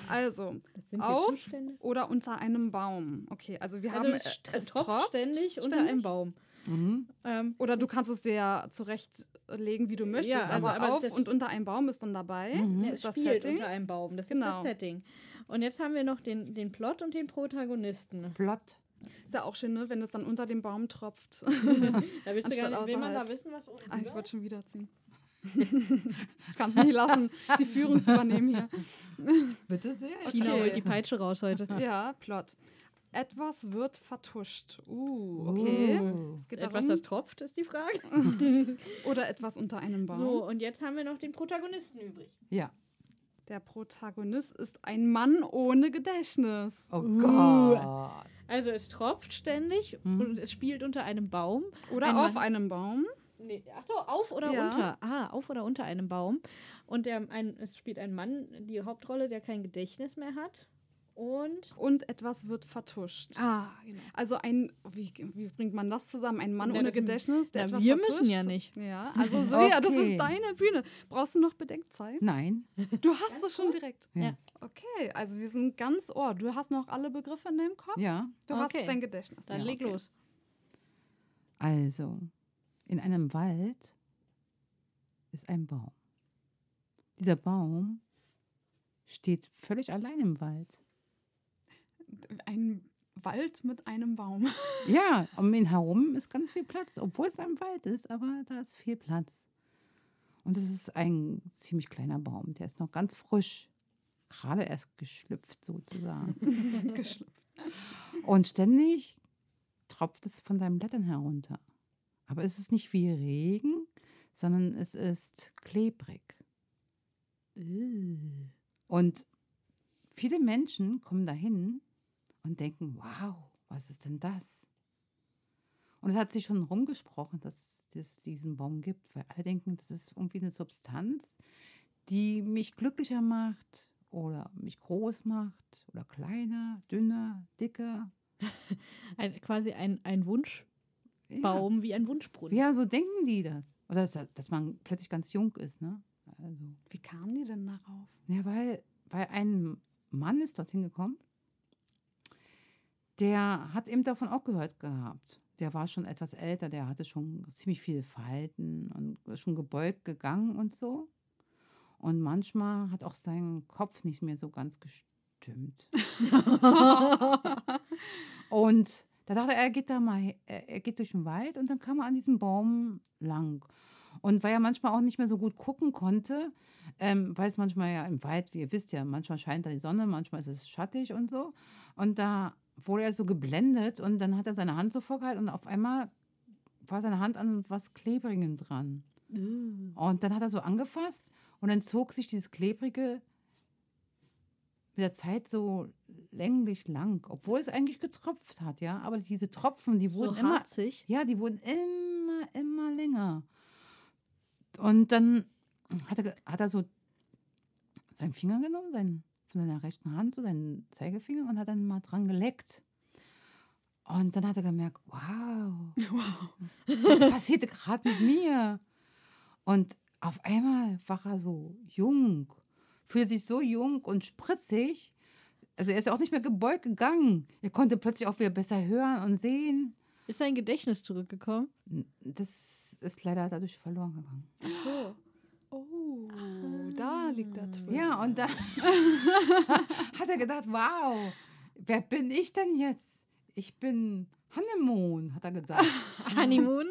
Also, Auf oder unter einem Baum. Okay, also wir Also haben es, äh, st- es tropft ständig unter ständig. einem Baum. Mhm. Ähm, Oder du kannst es dir ja zurechtlegen, wie du möchtest, Ja, also, aber, aber auf und unter einem Baum ist dann dabei. Mhm. ja, es Ist das spielt Setting? unter einem Baum. Das ist Genau. das Setting. Und jetzt haben wir noch den, den Plot und den Protagonisten. Plot. Ist ja auch schön, ne, wenn es dann unter dem Baum tropft. Da willst du gar nicht, will man da wissen, was unten Ah, ich wollte schon wieder ziehen. ich kann es nicht lassen, die Führung zu übernehmen hier. Bitte sehr. ist? Tina Okay. holt die Peitsche raus heute. Ja, Plot. Etwas wird vertuscht. Uh, okay. Uh. Es geht Etwas, darum. das tropft, ist die Frage. Oder etwas unter einem Baum. So, und jetzt haben wir noch den Protagonisten übrig. Ja. Der Protagonist ist ein Mann ohne Gedächtnis. Oh Uh. Gott. Also es tropft ständig Mhm. und es spielt unter einem Baum. Oder Ein auf Mann. einem Baum. Nee, achso, auf oder Ja. unter. Ah, auf oder unter einem Baum. Und der, ein, es spielt ein Mann die Hauptrolle, der kein Gedächtnis mehr hat. Und. Und etwas wird vertuscht. Ah, genau. Also ein, wie, wie bringt man das zusammen? Ein Mann Na, ohne das- Gedächtnis, der Na, etwas wir vertuscht? müssen ja nicht. Ja, also das Okay. ist deine Bühne. Brauchst du noch Bedenkzeit? Nein. Du hast es schon direkt. Ja. Ja. Okay, also wir sind ganz ohr. Du hast noch alle Begriffe in deinem Kopf? Ja. Du hast Okay. dein Gedächtnis. Dann Ja, leg okay. los. Also, in einem Wald ist ein Baum. Dieser Baum steht völlig allein im Wald. Ein Wald mit einem Baum. Ja, um ihn herum ist ganz viel Platz, obwohl es ein Wald ist, aber da ist viel Platz. Und es ist ein ziemlich kleiner Baum, der ist noch ganz frisch, gerade erst geschlüpft sozusagen. Geschlüpft. Und ständig tropft es von seinen Blättern herunter. Aber es ist nicht wie Regen, sondern es ist klebrig. Und viele Menschen kommen dahin und denken, wow, was ist denn das? Und es hat sich schon rumgesprochen, dass es diesen Baum gibt, weil alle denken, das ist irgendwie eine Substanz, die mich glücklicher macht oder mich groß macht oder kleiner, dünner, dicker. Ein, quasi ein, ein Wunschbaum wie ein Wunschbrunnen. Ja, so denken die das. Oder dass, dass man plötzlich ganz jung ist, ne? Also, Wie kamen die denn darauf? ja, weil, weil ein Mann ist dorthin gekommen, der hat eben davon auch gehört gehabt. Der war schon etwas älter, der hatte schon ziemlich viele Falten und schon gebeugt gegangen und so. Und manchmal hat auch sein Kopf nicht mehr so ganz gestimmt. und da dachte er, er geht da mal, er er geht durch den Wald und dann kam er an diesem Baum lang. Und weil er manchmal auch nicht mehr so gut gucken konnte, ähm, weil es manchmal ja im Wald, wie ihr wisst ja, manchmal scheint da die Sonne, manchmal ist es schattig und so. Und da wurde er so geblendet und dann hat er seine Hand so vorgehalten und auf einmal war seine Hand an was Klebrigem dran. Und dann hat er so angefasst und dann zog sich dieses Klebrige mit der Zeit so länglich lang, obwohl es eigentlich getropft hat, ja. Aber diese Tropfen, die wurden so immer, harzig. ja, die wurden immer, immer länger. Und dann hat er, hat er so seinen Finger genommen, seinen, von seiner rechten Hand, so seinen Zeigefinger und hat dann mal dran geleckt. Und dann hat er gemerkt, wow, was passierte gerade mit mir? Und auf einmal war er so jung, fühlte sich so jung und spritzig. Also er ist ja auch nicht mehr gebeugt gegangen. Er konnte plötzlich auch wieder besser hören und sehen. Ist sein Gedächtnis zurückgekommen? Das ist leider dadurch verloren gegangen. Ach so. Oh, da liegt der Twist. Ja, und dann hat er gedacht, wow, wer bin ich denn jetzt? Ich bin Hannemon, hat er gesagt. Honeymoon.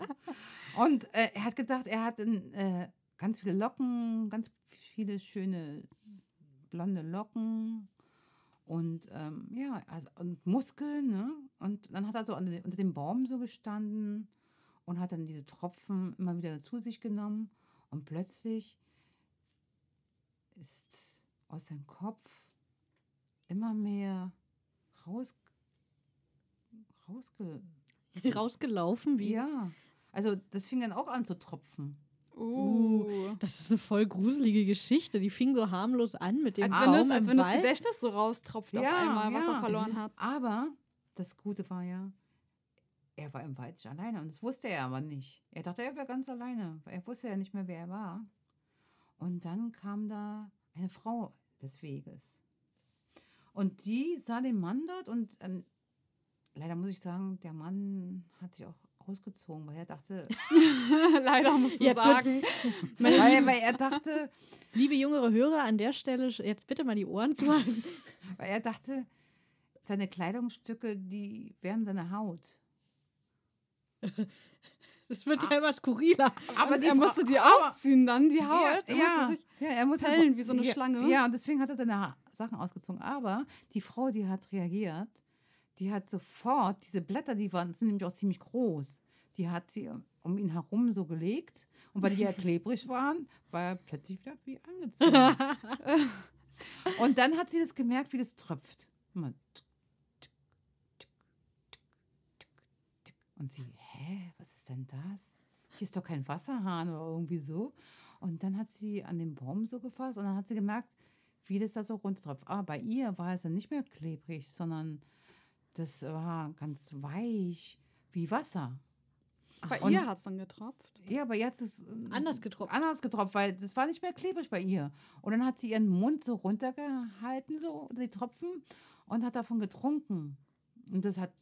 Und äh, er hat gedacht, er hat äh, ganz viele Locken, ganz viele schöne blonde Locken und ähm, ja, also, und Muskeln. Ne? Und dann hat er so unter, den- unter dem Baum so gestanden und hat dann diese Tropfen immer wieder zu sich genommen. Und plötzlich ist aus seinem Kopf immer mehr raus, rausge, Rausgelaufen wie. ja, also das fing dann auch an zu tropfen. Uh. Das ist eine voll gruselige Geschichte. Die fing so harmlos an mit dem Als Baum wenn, das, als im wenn das Wald. Gedächtnis so raustropft auf einmal, was er verloren hat. Aber das Gute war ja, er war im Wald alleine und das wusste er aber nicht. Er dachte, er wäre ganz alleine, weil er wusste ja nicht mehr, wer er war. Und dann kam da eine Frau des Weges. Und die sah den Mann dort und ähm, leider muss ich sagen, der Mann hat sich auch ausgezogen, weil er dachte, Leider musst du Jetzt wird- sagen. weil, weil er dachte, Liebe jüngere Hörer, an der Stelle jetzt bitte mal die Ohren zuhalten. weil er dachte, seine Kleidungsstücke, die wären seine Haut. Das wird ja immer skurriler. Aber er musste die ausziehen dann, die Haut. Er ja, musste sich ja, er musste pellen wie so eine ja, Schlange. Ja, und deswegen hat er seine Ha- Sachen ausgezogen. Aber die Frau, die hat reagiert, die hat sofort, diese Blätter, die waren, sind nämlich auch ziemlich groß, die hat sie um ihn herum so gelegt. Und weil die ja klebrig waren, war er plötzlich wieder wie angezogen. und dann hat sie das gemerkt, wie das tröpft. Und sie, hä, was ist denn das? Hier ist doch kein Wasserhahn oder irgendwie so. Und dann hat sie an den Baum so gefasst und dann hat sie gemerkt, wie das da so runtertropft. Aber bei ihr war es dann nicht mehr klebrig, sondern das war ganz weich wie Wasser. Bei Und- ihr hat es dann getropft. Ja, aber jetzt ist Anders getropft. Anders getropft, weil das war nicht mehr klebrig bei ihr. Und dann hat sie ihren Mund so runtergehalten, so die Tropfen, und hat davon getrunken. Und das hat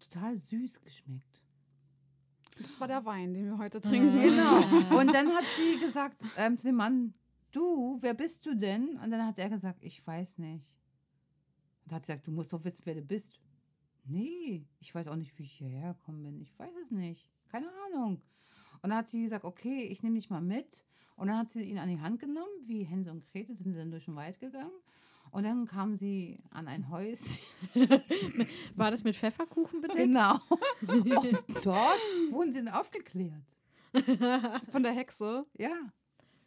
total süß geschmeckt. Das war der Wein, den wir heute trinken. Genau. Und dann hat sie gesagt ähm, zu dem Mann, du, wer bist du denn? Und dann hat er gesagt, ich weiß nicht. Und hat sie gesagt, du musst doch wissen, wer du bist. Nee, ich weiß auch nicht, wie ich hierher gekommen bin. Ich weiß es nicht. Keine Ahnung. Und dann hat sie gesagt, okay, ich nehme dich mal mit. Und dann hat sie ihn an die Hand genommen, wie Hänsel und Gretel sind sie dann durch den Wald gegangen. Und dann kam sie an ein Häuschen. War das mit Pfefferkuchen bedeckt? Genau. Und dort wurden sie dann aufgeklärt. Von der Hexe. Ja.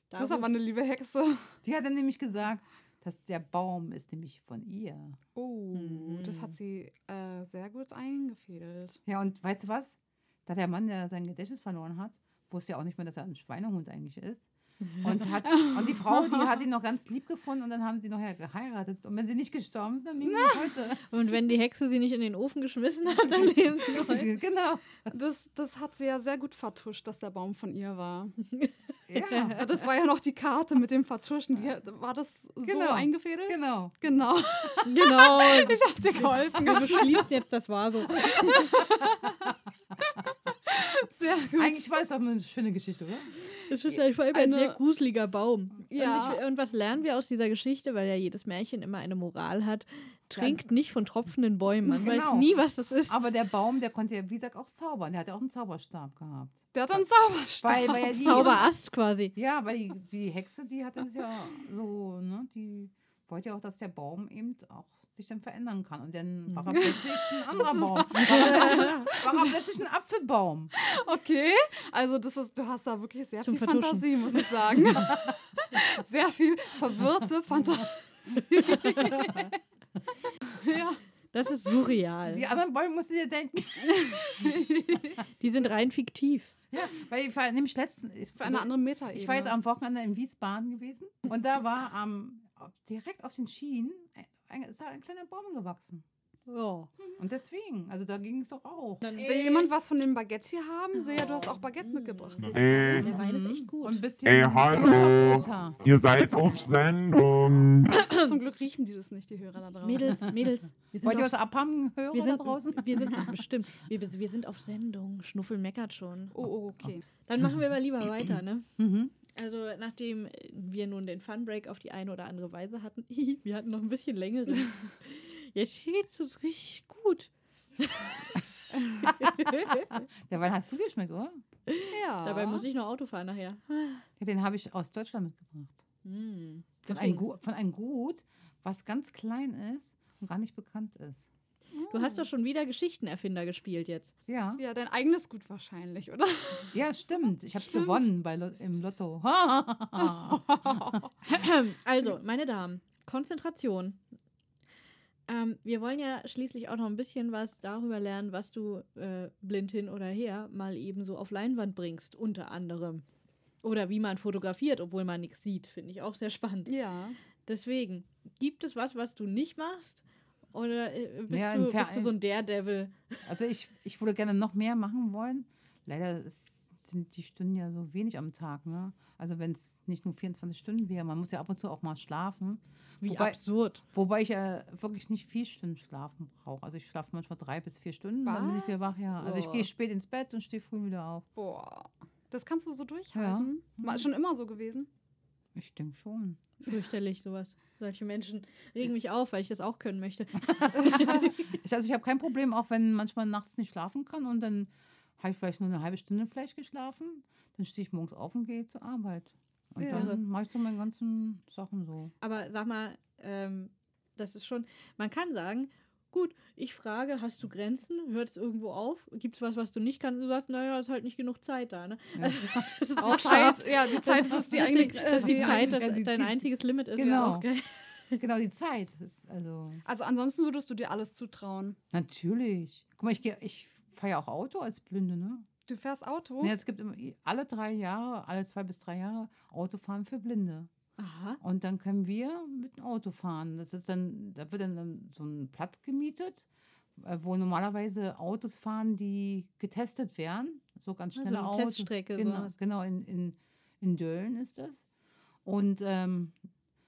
Das ist aber eine liebe Hexe. Die hat dann nämlich gesagt, dass der Baum ist nämlich von ihr. Oh, das Mhm. hat sie äh, sehr gut eingefädelt. Ja, und weißt du was? da der Mann, der sein Gedächtnis verloren hat, wusste ja auch nicht mehr, dass er ein Schweinehund eigentlich ist. Und, hat, und die Frau, die hat ihn noch ganz lieb gefunden und dann haben sie noch ja geheiratet. Und wenn sie nicht gestorben sind, dann leben sie heute. Und wenn die Hexe sie nicht in den Ofen geschmissen hat, dann leben sie heute. genau. Das, das hat sie ja sehr gut vertuscht, dass der Baum von ihr war. Ja, Das war ja noch die Karte mit dem Vertuschen. Die, war das so Genau. eingefädelt? genau. Genau. Genau. Ich hab dir geholfen. Du jetzt, das war so. Sehr gut. Eigentlich war es doch eine schöne Geschichte, oder? Das ist ja vor allem ein sehr gruseliger Baum. Ja. Und, ich, und was lernen wir aus dieser Geschichte? Weil ja jedes Märchen immer eine Moral hat. Trinkt nicht von tropfenden Bäumen. Man weiß Genau. nie, was das ist. Aber der Baum, der konnte ja, wie gesagt, auch zaubern. Der hat ja auch einen Zauberstab gehabt. Der hat einen Zauberstab. Weil, weil ja die, Zauberast quasi. Ja, weil die, die Hexe, die hat das ja so, ne, die wollte ja auch, dass der Baum eben auch sich dann verändern kann. Und dann war er plötzlich ein anderer Baum. War er plötzlich- ein Apfelbaum. Okay, also das ist, du hast da wirklich sehr Zum viel Vertuschen. Fantasie, muss ich sagen. sehr viel verwirrte Fantasie. ja. Das ist surreal. Die anderen Bäume musst du dir denken. Die sind rein fiktiv. Ja, weil ich war nämlich letzten. Ich, Für eine also, andere Metaebene. ich war jetzt am Wochenende in Wiesbaden gewesen und da war am direkt auf den Schienen ein, ein, ist da ein kleiner Baum gewachsen. Ja. Und deswegen, also da ging es doch auch. Dann, Will jemand was von dem Baguette hier haben? Sehe, du hast auch Baguette mitgebracht. Ey, der Wein ist Mhm. echt gut. Und ein bisschen Ey, hallo. Ihr seid auf Sendung. Zum Glück riechen die das nicht, die Hörer da draußen. Mädels, Mädels. Wollt ihr was abhaben, Hörer wir da sind, draußen? wir sind bestimmt. Wir, wir sind auf Sendung. Schnuffel meckert schon. Oh, oh, okay. Dann machen wir mal lieber weiter, ne? Mhm. Also nachdem wir nun den Funbreak auf die eine oder andere Weise hatten, wir hatten noch ein bisschen längeren. Jetzt geht's uns richtig gut. Der Wein hat gut geschmeckt, oder? Ja. Dabei muss ich noch Auto fahren nachher. Ja, den habe ich aus Deutschland mitgebracht. Hm. Von einem, Gut, von einem Gut, was ganz klein ist und gar nicht bekannt ist. Du hast doch schon wieder Geschichtenerfinder gespielt jetzt. Ja, Ja, dein eigenes Gut wahrscheinlich, oder? ja stimmt. Ich habe gewonnen bei Lo im Lotto. Also, meine Damen, Konzentration. Ähm, wir wollen ja schließlich auch noch ein bisschen was darüber lernen, was du äh, blind hin oder her mal eben so auf Leinwand bringst, unter anderem. Oder wie man fotografiert, obwohl man nichts sieht, finde ich auch sehr spannend. Ja. Deswegen, gibt es was, was du nicht machst? Oder äh, bist, Ja, du, bist du so ein Daredevil? also ich, ich würde gerne noch mehr machen wollen. Leider ist, sind die Stunden ja so wenig am Tag. Ne? Also wenn es nicht nur 24 Stunden wäre, man muss ja ab und zu auch mal schlafen. Wie Wobei- absurd. Wobei ich äh, wirklich nicht vier Stunden schlafen brauche. Also ich schlafe manchmal drei bis vier Stunden, dann bin ich wieder Was? wach. Ja. Also ich gehe spät ins Bett und stehe früh wieder auf. Boah. Das kannst du so durchhalten? War schon immer so gewesen? Ich denke schon. Fürchterlich, sowas. Solche Menschen regen mich auf, weil ich das auch können möchte. Ich, also ich habe kein Problem, auch wenn manchmal nachts nicht schlafen kann und dann habe ich vielleicht nur eine halbe Stunde vielleicht geschlafen. Dann stehe ich morgens auf und gehe zur Arbeit. Und Ja. dann mache ich so meine ganzen Sachen so. Aber sag mal, ähm, das ist schon, man kann sagen, gut, ich frage, hast du Grenzen? Hört es irgendwo auf? Gibt es was, was du nicht kannst? Du sagst, naja, ist halt nicht genug Zeit da, ne? Ja. Also, das ist Die auch Zeit, ja, die Zeit ist die dass eigene. dass die die Zeit das ja, die- dein die- einziges Limit ist. Ja Genau. auch geil. Genau, die Zeit. Ist also Also ansonsten würdest du dir alles zutrauen. natürlich. Guck mal, ich, geh- ich fahre ja auch Auto als Blinde, ne? Du fährst Auto? Nee, es gibt immer, alle drei Jahre, alle zwei bis drei Jahre Autofahren für Blinde. Aha. Und dann können wir mit dem Auto fahren. Das ist dann, da wird dann so ein Platz gemietet, äh, wo normalerweise Autos fahren, die getestet werden. So ganz Also schnelle eine Autos. Teststrecke, Genau, sowas. genau in, in, in Dölln ist das. Und ähm,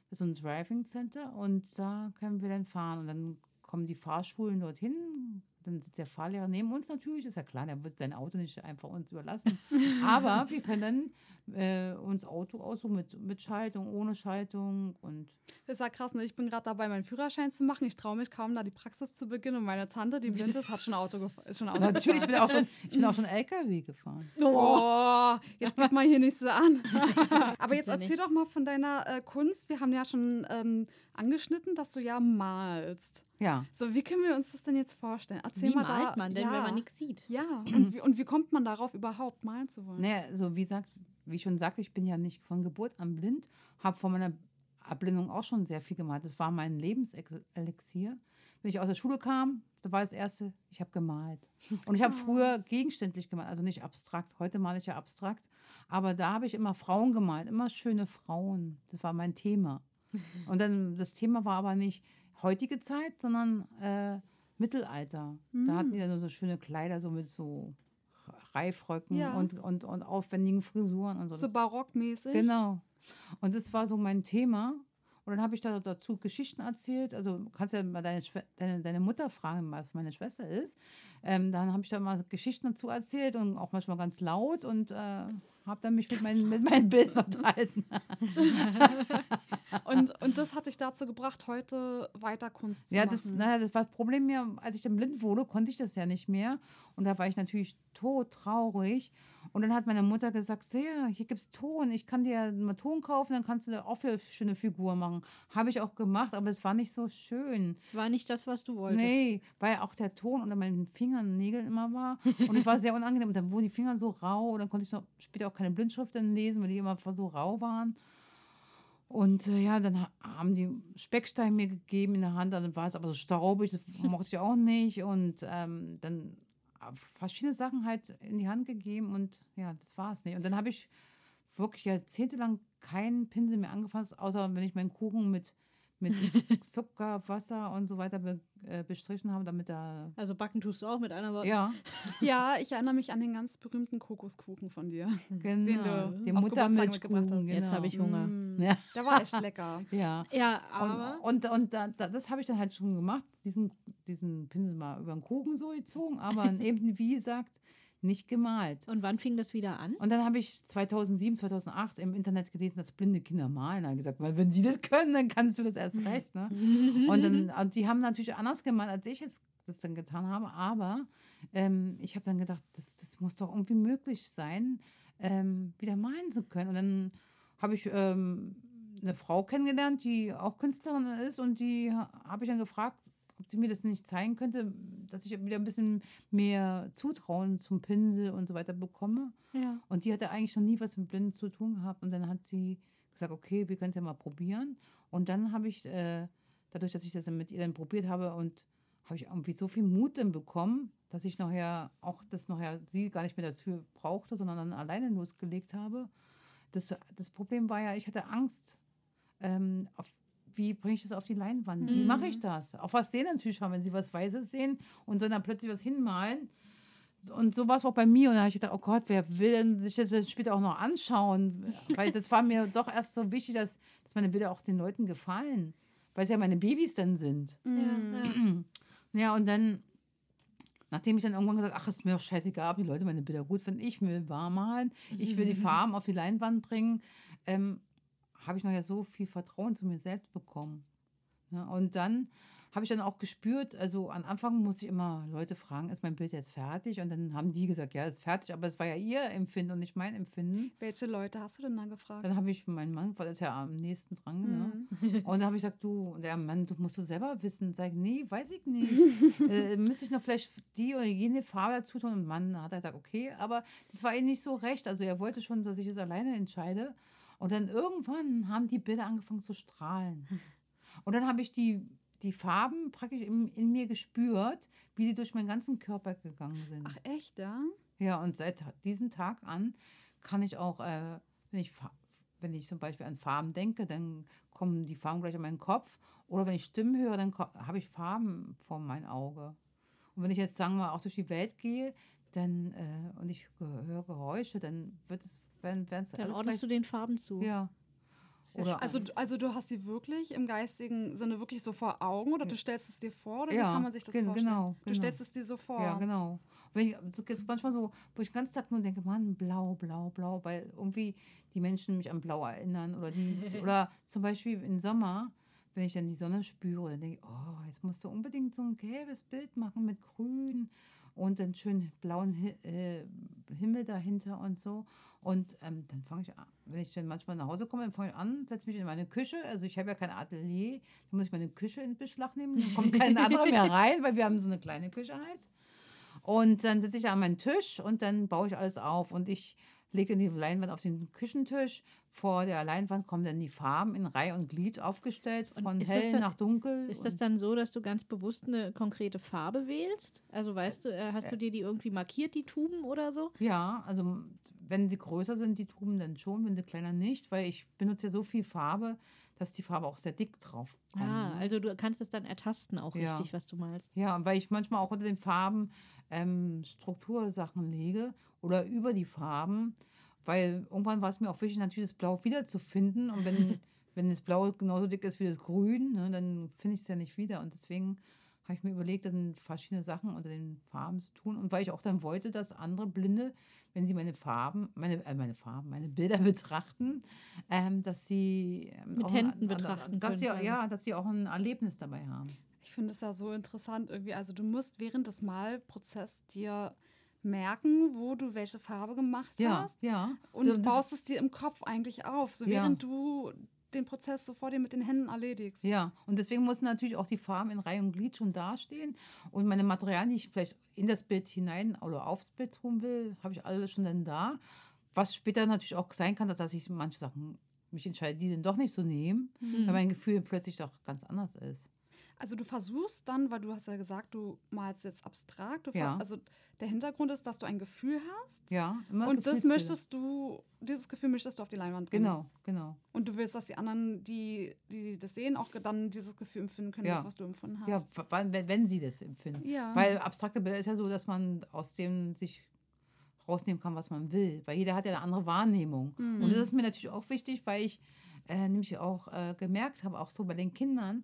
das ist so ein Driving Center und da können wir dann fahren. Und dann kommen die Fahrschulen dorthin. Dann sitzt der Fahrlehrer neben uns natürlich, ist ja klar, der wird sein Auto nicht einfach uns überlassen. Aber wir können dann äh, uns Auto aussuchen mit, mit Schaltung, ohne Schaltung und Das ist ja krass, ne? Ich bin gerade dabei, meinen Führerschein zu machen. Ich traue mich kaum, da die Praxis zu beginnen. Und meine Tante, die blind ist, hat schon Auto gefahren. Ist schon Auto natürlich, ich bin auch schon, ich bin auch schon LKW gefahren. Oh, jetzt gib mal hier nicht so an. Aber jetzt erzähl doch mal von deiner äh, Kunst. Wir haben ja schon ähm, angeschnitten, dass du ja malst. Ja. So, wie können wir uns das denn jetzt vorstellen? Erzähl Wie mal malt da. man denn, ja, wenn man nichts sieht? Ja, und wie, und wie kommt man darauf, überhaupt malen zu wollen? Naja, also wie gesagt, wie ich schon sagte, ich bin ja nicht von Geburt an blind, habe von meiner Abblindung auch schon sehr viel gemalt. Das war mein Lebenselixier. wenn ich aus der Schule kam, da war das Erste, ich habe gemalt. Und ich habe früher gegenständlich gemalt, also nicht abstrakt. Heute male ich ja abstrakt. Aber da habe ich immer Frauen gemalt, immer schöne Frauen. Das war mein Thema. Und dann, das Thema war aber nicht heutige Zeit, sondern äh, Mittelalter. Da hatten die dann nur so schöne Kleider, so mit so Reifröcken Ja. und, und, und aufwendigen Frisuren und so. So barockmäßig. Genau. Und das war so mein Thema. Und dann habe ich da dazu Geschichten erzählt. Also du kannst ja mal deine, deine, deine Mutter fragen, was meine Schwester ist. Ähm, dann habe ich da mal Geschichten dazu erzählt und auch manchmal ganz laut und äh, habe dann mich mit meinen, mit meinen Bildern unterhalten. Und, und das hat dich dazu gebracht, heute weiter Kunst zu Ja, machen. das, naja, das war das Problem ja, als ich dann blind wurde, konnte ich das ja nicht mehr. Und da war ich natürlich todtraurig. Und dann hat meine Mutter gesagt, sehr, hier gibt es Ton, ich kann dir mal Ton kaufen, dann kannst du auch eine schöne Figur machen. Habe ich auch gemacht, aber es war nicht so schön. Es war nicht das, was du wolltest. Nee, weil auch der Ton unter meinen Fingernägeln immer war. Und es war sehr unangenehm. Und dann wurden die Finger so rau. Und dann konnte ich noch später auch keine Blindschrift dann lesen, weil die immer so rau waren. Und äh, ja, dann ha- haben die Speckstein mir gegeben in der Hand. Dann war es aber so staubig, das mochte ich auch nicht. Und ähm, dann verschiedene Sachen halt in die Hand gegeben. Und ja, das war es nicht. Und dann habe ich wirklich jahrzehntelang keinen Pinsel mehr angefasst, außer wenn ich meinen Kuchen mit, mit Zucker, Wasser und so weiter be, äh, bestrichen habe, damit da. Also backen tust du auch mit einer Woche. Ja, Ja, ich erinnere mich an den ganz berühmten Kokoskuchen von dir. genau. du Den Geburtstag Muttermilchkuchen. Genau. Jetzt habe ich Hunger. Mm, Ja. Der war echt lecker. Ja. Ja, aber. Und, und, und da, da, das habe ich dann halt schon gemacht, diesen, diesen Pinsel mal über den Kuchen so gezogen, aber eben, wie gesagt, nicht gemalt. Und wann fing das wieder an? Und dann habe ich 2007, 2008 im Internet gelesen, dass blinde Kinder malen. Da gesagt, weil wenn die das können, dann kannst du das erst recht. Ne? Und, dann, und die haben natürlich anders gemalt, als ich es das dann getan habe. Aber ähm, ich habe dann gedacht, das, das muss doch irgendwie möglich sein, ähm, wieder malen zu können. Und dann habe ich ähm, eine Frau kennengelernt, die auch Künstlerin ist. Und die ha- habe ich dann gefragt, ob sie mir das nicht zeigen könnte, dass ich wieder ein bisschen mehr Zutrauen zum Pinsel und so weiter bekomme. Ja. Und die hatte eigentlich noch nie was mit Blinden zu tun gehabt. Und dann hat sie gesagt, okay, wir können es ja mal probieren. Und dann habe ich, äh, dadurch, dass ich das mit ihr dann probiert habe und habe ich irgendwie so viel Mut dann bekommen, dass ich nachher auch das nachher sie gar nicht mehr dazu brauchte, sondern dann alleine losgelegt habe. Das, das Problem war ja, ich hatte Angst, ähm, auf, wie bringe ich das auf die Leinwand? Wie mache ich das? Auf was sehen natürlich schon, wenn sie was Weißes sehen und sollen dann plötzlich was hinmalen. Und so war es auch bei mir. Und da habe ich gedacht, oh Gott, wer will denn sich das später auch noch anschauen? Weil das war mir doch erst so wichtig, dass, dass meine Bilder auch den Leuten gefallen. Weil es ja meine Babys dann sind. Ja, ja. Ja, und dann, nachdem ich dann irgendwann gesagt ach, ist mir doch scheißegal, ob die Leute meine Bilder gut finden, ich will warm malen, ich will die Farben auf die Leinwand bringen, ähm, habe ich noch ja so viel Vertrauen zu mir selbst bekommen. Ja, und dann habe ich dann auch gespürt, also am Anfang musste ich immer Leute fragen, ist mein Bild jetzt fertig? Und dann haben die gesagt, ja, ist fertig, aber es war ja ihr Empfinden und nicht mein Empfinden. Welche Leute hast du denn da gefragt? Dann habe ich meinen Mann, weil das ja am nächsten dran, ne? Mhm. Und dann habe ich gesagt, du, der Mann, du musst du selber wissen. Sag, nee, weiß ich nicht. äh, müsste ich noch vielleicht die oder jene Farbe dazu tun? Und Mann hat er gesagt, okay, aber das war ihm nicht so recht. Also er wollte schon, dass ich es alleine entscheide. Und dann irgendwann haben die Bilder angefangen zu strahlen. Und dann habe ich die, die Farben praktisch in, in mir gespürt, wie sie durch meinen ganzen Körper gegangen sind. Ach echt, ja? Ja, und seit diesem Tag an kann ich auch, äh, wenn, ich, wenn ich zum Beispiel an Farben denke, dann kommen die Farben gleich an meinen Kopf. Oder wenn ich Stimmen höre, dann habe ich Farben vor mein Auge. Und wenn ich jetzt, sagen wir mal, auch durch die Welt gehe dann, äh, und ich höre Geräusche, dann wird es, werden es Dann ordnest du den Farben zu. Ja. Oder, Also, du- also du hast sie wirklich im geistigen Sinne wirklich so vor Augen oder du stellst es dir vor oder Ja, wie kann man sich das vorstellen? genau, Du genau. stellst es dir so vor. Ja, genau. Wenn ich, es gibt manchmal so, wo ich den ganzen Tag nur denke, Mann, blau, blau, blau, weil irgendwie die Menschen mich an Blau erinnern. Oder, die, oder zum Beispiel im Sommer, wenn ich dann die Sonne spüre, dann denke ich, oh, jetzt musst du unbedingt so ein gelbes Bild machen mit Grün und dann schön blauen äh, Himmel dahinter und so. Und ähm, dann fange ich an, wenn ich dann manchmal nach Hause komme, dann fange ich an, setze mich in meine Küche. Also ich habe ja kein Atelier, dann muss ich meine Küche in Beschlag nehmen. Dann kommt kein anderer mehr rein, weil wir haben so eine kleine Küche halt. Und dann sitze ich an meinen Tisch und dann baue ich alles auf. Und ich legt dann die Leinwand auf den Küchentisch. Vor der Leinwand kommen dann die Farben in Reihe und Glied aufgestellt, Und von das hell dann- nach dunkel. Ist das und- dann so, dass du ganz bewusst eine konkrete Farbe wählst? Also weißt du, äh, hast du dir die irgendwie markiert, die Tuben oder so? Ja, also wenn sie größer sind, die Tuben dann schon, wenn sie kleiner nicht, weil ich benutze ja so viel Farbe, dass die Farbe auch sehr dick drauf kommt. Ah, also du kannst es dann ertasten auch Ja. richtig, was du malst. Ja, und weil ich manchmal auch unter den Farben ähm, Struktursachen lege oder über die Farben, weil irgendwann war es mir auch wichtig, natürlich das Blau wiederzufinden. Und wenn, wenn das Blau genauso dick ist wie das Grün, ne, dann finde ich es ja nicht wieder. Und deswegen habe ich mir überlegt, dann verschiedene Sachen unter den Farben zu tun. Und weil ich auch dann wollte, dass andere Blinde, wenn sie meine Farben, meine, äh, meine Farben, meine Bilder betrachten, ähm, dass sie ähm, Mit Händen ein- betrachten dass sie, können quasi. Ja, dass sie auch ein Erlebnis dabei haben. Ich finde es ja so interessant irgendwie. Also du musst während des Malprozesses dir merken, wo du welche Farbe gemacht Ja, hast. ja. Und Ja, das- baust es dir im Kopf eigentlich auf, so Ja. während du den Prozess so vor dir mit den Händen erledigst. Ja, und deswegen mussten natürlich auch die Farben in Reihe und Glied schon dastehen. Und meine Materialien, die ich vielleicht in das Bild hinein oder aufs Bild tun will, habe ich alle schon dann da. Was später natürlich auch sein kann, dass ich manche Sachen mich entscheide, die dann doch nicht so nehmen, Mhm. weil mein Gefühl plötzlich doch ganz anders ist. Also du versuchst dann, weil du hast ja gesagt, du malst jetzt abstrakt. Ja. Also der Hintergrund ist, dass du ein Gefühl hast. Ja, immer Und das möchtest du, dieses Gefühl möchtest du auf die Leinwand bringen. Genau, genau. Und du willst, dass die anderen, die, die das sehen, auch dann dieses Gefühl empfinden können, Ja. das, was du empfunden Ja, hast. wann- wenn, wenn sie das empfinden. Ja. Weil abstrakte Bilder ist ja so, dass man aus dem sich rausnehmen kann, was man will. Weil jeder hat ja eine andere Wahrnehmung. Mhm. Und das ist mir natürlich auch wichtig, weil ich äh, nämlich auch äh, gemerkt habe, auch so bei den Kindern,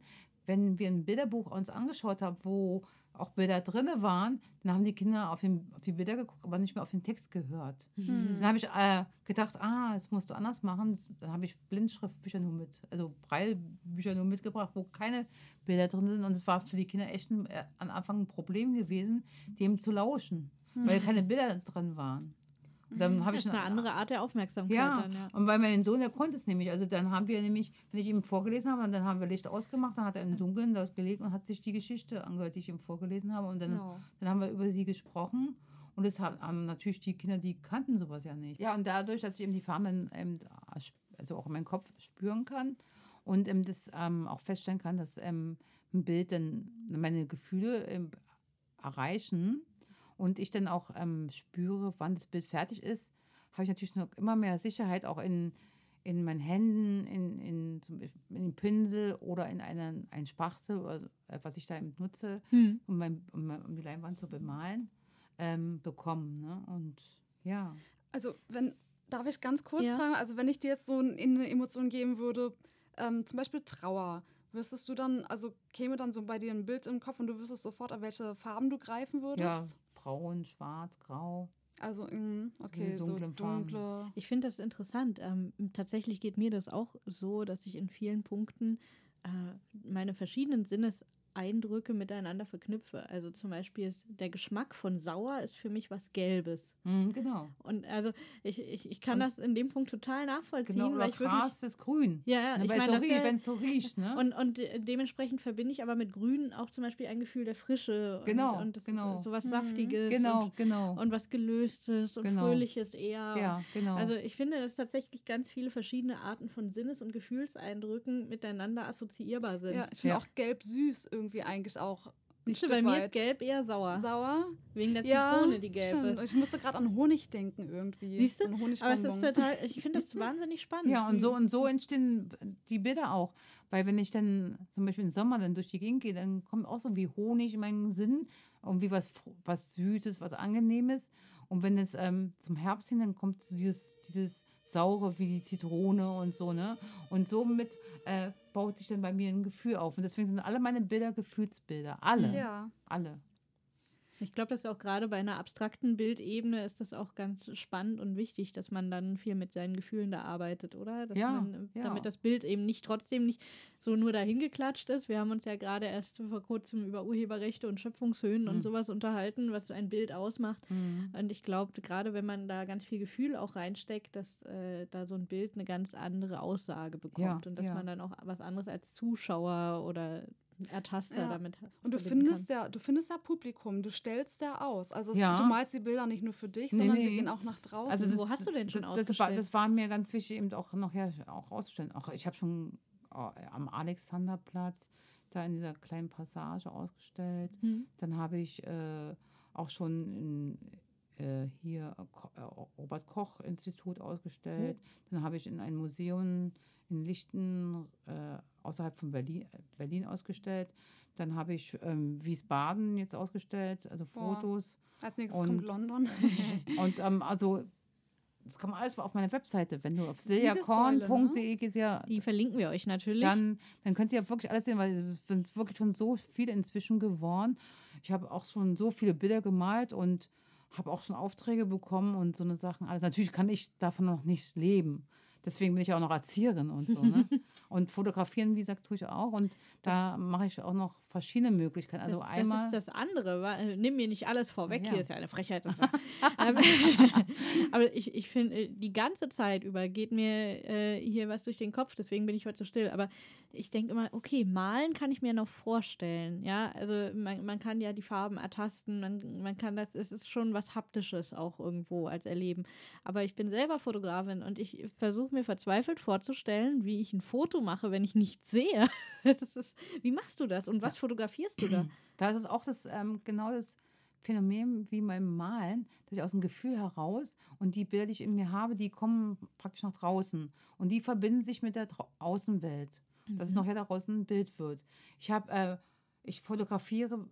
wenn wir ein Bilderbuch uns angeschaut haben, wo auch Bilder drin waren, dann haben die Kinder auf, den, auf die Bilder geguckt, aber nicht mehr auf den Text gehört. Mhm. Dann habe ich äh, gedacht, ah, das musst du anders machen. Dann habe ich Blindschriftbücher nur mit, also Breilbücher nur mitgebracht, wo keine Bilder drin sind. Und es war für die Kinder echt ein, äh, am Anfang ein Problem gewesen, dem zu lauschen, weil keine Bilder drin waren. Dann habe Das ich ist eine andere Art der Aufmerksamkeit ja, dann, ja. und weil mein Sohn, der konnte es nämlich. Also dann haben wir nämlich, wenn ich ihm vorgelesen habe, dann haben wir Licht ausgemacht, dann hat er im Dunkeln dort gelegen und hat sich die Geschichte angehört, die ich ihm vorgelesen habe. Und dann, Genau. dann haben wir über sie gesprochen. Und das haben, haben natürlich die Kinder, die kannten sowas ja nicht. Ja, und dadurch, dass ich eben die Farben eben, also auch in meinem Kopf spüren kann und eben das ähm, auch feststellen kann, dass ähm, ein Bild dann meine Gefühle ähm, erreichen und ich dann auch ähm, spüre, wann das Bild fertig ist, habe ich natürlich noch immer mehr Sicherheit auch in, in meinen Händen, in, in, in den Pinsel oder in einen, ein Spachtel, oder, äh, was ich da eben nutze, Hm. um, mein, um, mein- um die Leinwand zu bemalen, ähm, bekommen. Ne? Und ja. Also, wenn, darf ich ganz kurz Ja. fragen, also wenn ich dir jetzt so in eine Emotion geben würde, ähm, zum Beispiel Trauer, wüsstest du dann, also käme dann so bei dir ein Bild im Kopf und du wüsstest sofort, an welche Farben du greifen würdest? Ja, braun, schwarz, grau. Also, mm, okay, so dunkle. Ich finde das interessant. Ähm, tatsächlich geht mir das auch so, dass ich in vielen Punkten äh, meine verschiedenen Sinneseindrücke miteinander verknüpfe. Also zum Beispiel ist der Geschmack von sauer ist für mich was Gelbes. Mhm, genau. Und also ich, ich, ich kann Und- das in dem Punkt total nachvollziehen, Genau, weil ich. Gras ist grün. Ja, ja, Ne, ich meine, so wenn es so riecht, ne? Und, und de dementsprechend verbinde ich aber mit Grün auch zum Beispiel ein Gefühl der Frische. Genau, Und, und das, genau. so was Mhm. Saftiges. genau, Und, genau. und was Gelöstes und Genau. Fröhliches eher. ja, genau. Also ich finde, dass tatsächlich ganz viele verschiedene Arten von Sinnes- und Gefühlseindrücken miteinander assoziierbar sind. Ja, ich finde Ja. auch gelb süß irgendwie eigentlich auch. ein Stück bei mir ist gelb eher sauer. Sauer? wegen der Ja, Zitrone, die gelb stimmt. ist. Ich musste gerade an Honig denken irgendwie. Siehst du? So ein Aber es ist total, ich finde das wahnsinnig spannend. Ja, und so und so entstehen die Bilder auch. Weil wenn ich dann zum Beispiel im Sommer dann durch die Gegend gehe, dann kommt auch so wie Honig in meinen Sinn und wie was, was Süßes, was Angenehmes. Und wenn es ähm, zum Herbst hin, dann kommt so dieses, dieses Saure wie die Zitrone und so, ne? Und somit äh, baut sich dann bei mir ein Gefühl auf. Und deswegen sind alle meine Bilder Gefühlsbilder. Alle. Ja. Alle. Ich glaube, dass auch gerade bei einer abstrakten Bildebene ist das auch ganz spannend und wichtig, dass man dann viel mit seinen Gefühlen da arbeitet, oder? Dass Ja, man, ja. damit das Bild eben nicht trotzdem nicht so nur dahin geklatscht ist. Wir haben uns ja gerade erst vor kurzem über Urheberrechte und Schöpfungshöhen Mhm. und sowas unterhalten, was so ein Bild ausmacht. Und ich glaube, gerade wenn man da ganz viel Gefühl auch reinsteckt, dass äh, da so ein Bild eine ganz andere Aussage bekommt Ja, und dass man dann auch was anderes als Zuschauer oder Ertaster Ja. damit Und du findest ja, du findest ja Publikum, du stellst ja aus. Also es, Ja. du malst die Bilder nicht nur für dich, Nee, sondern nee. sie gehen auch nach draußen. Also das, Wo hast du denn schon das, das, war, ausgestellt? das war mir ganz wichtig, eben auch nachher auch auszustellen. Auch ich habe schon äh, am Alexanderplatz da in dieser kleinen Passage ausgestellt. Hm. Dann habe ich äh, auch schon in, äh, hier äh, äh, Robert Koch Institut ausgestellt. Dann habe ich in ein Museum in Lichten äh, außerhalb von Berlin, Berlin ausgestellt. Dann habe ich ähm, Wiesbaden jetzt ausgestellt, also Boah. Fotos. Als nächstes und- kommt London. Und ähm, also, das kann man alles auf meiner Webseite. Wenn du auf Siegessäule, ne? siljakorn.de gehst, ja, Die verlinken wir euch natürlich. dann, dann könnt ihr ja wirklich alles sehen, weil es sind wirklich schon so viele inzwischen geworden. Ich habe auch schon so viele Bilder gemalt und habe auch schon Aufträge bekommen und so eine Sachen. Also natürlich kann ich davon noch nicht leben. Deswegen bin ich auch noch Erzieherin und so. Ne? und fotografieren, wie gesagt, tue ich auch. Und da mache ich auch noch verschiedene Möglichkeiten. Also das, einmal. das ist das andere. wa- äh, Nimm mir nicht alles vorweg, Ja. hier ist ja eine Frechheit. Ähm, Aber ich, ich finde, äh, die ganze Zeit über geht mir äh, hier was durch den Kopf, deswegen bin ich heute so still. Aber ich denke immer, okay, malen kann ich mir noch vorstellen. Ja, also man, man kann ja die Farben ertasten, man, man kann das, es ist schon was Haptisches auch irgendwo als Erleben. Aber ich bin selber Fotografin und ich versuche mir verzweifelt vorzustellen, wie ich ein Foto mache, wenn ich nichts sehe. Ist, wie machst du das und was fotografierst du da? Da ist es auch das, ähm, genau das Phänomen wie beim Malen, dass ich aus dem Gefühl heraus und die Bilder, die ich in mir habe, die kommen praktisch nach draußen und die verbinden sich mit der Außenwelt, dass es nachher daraus ein Bild wird. Ich habe, äh, ich fotografiere,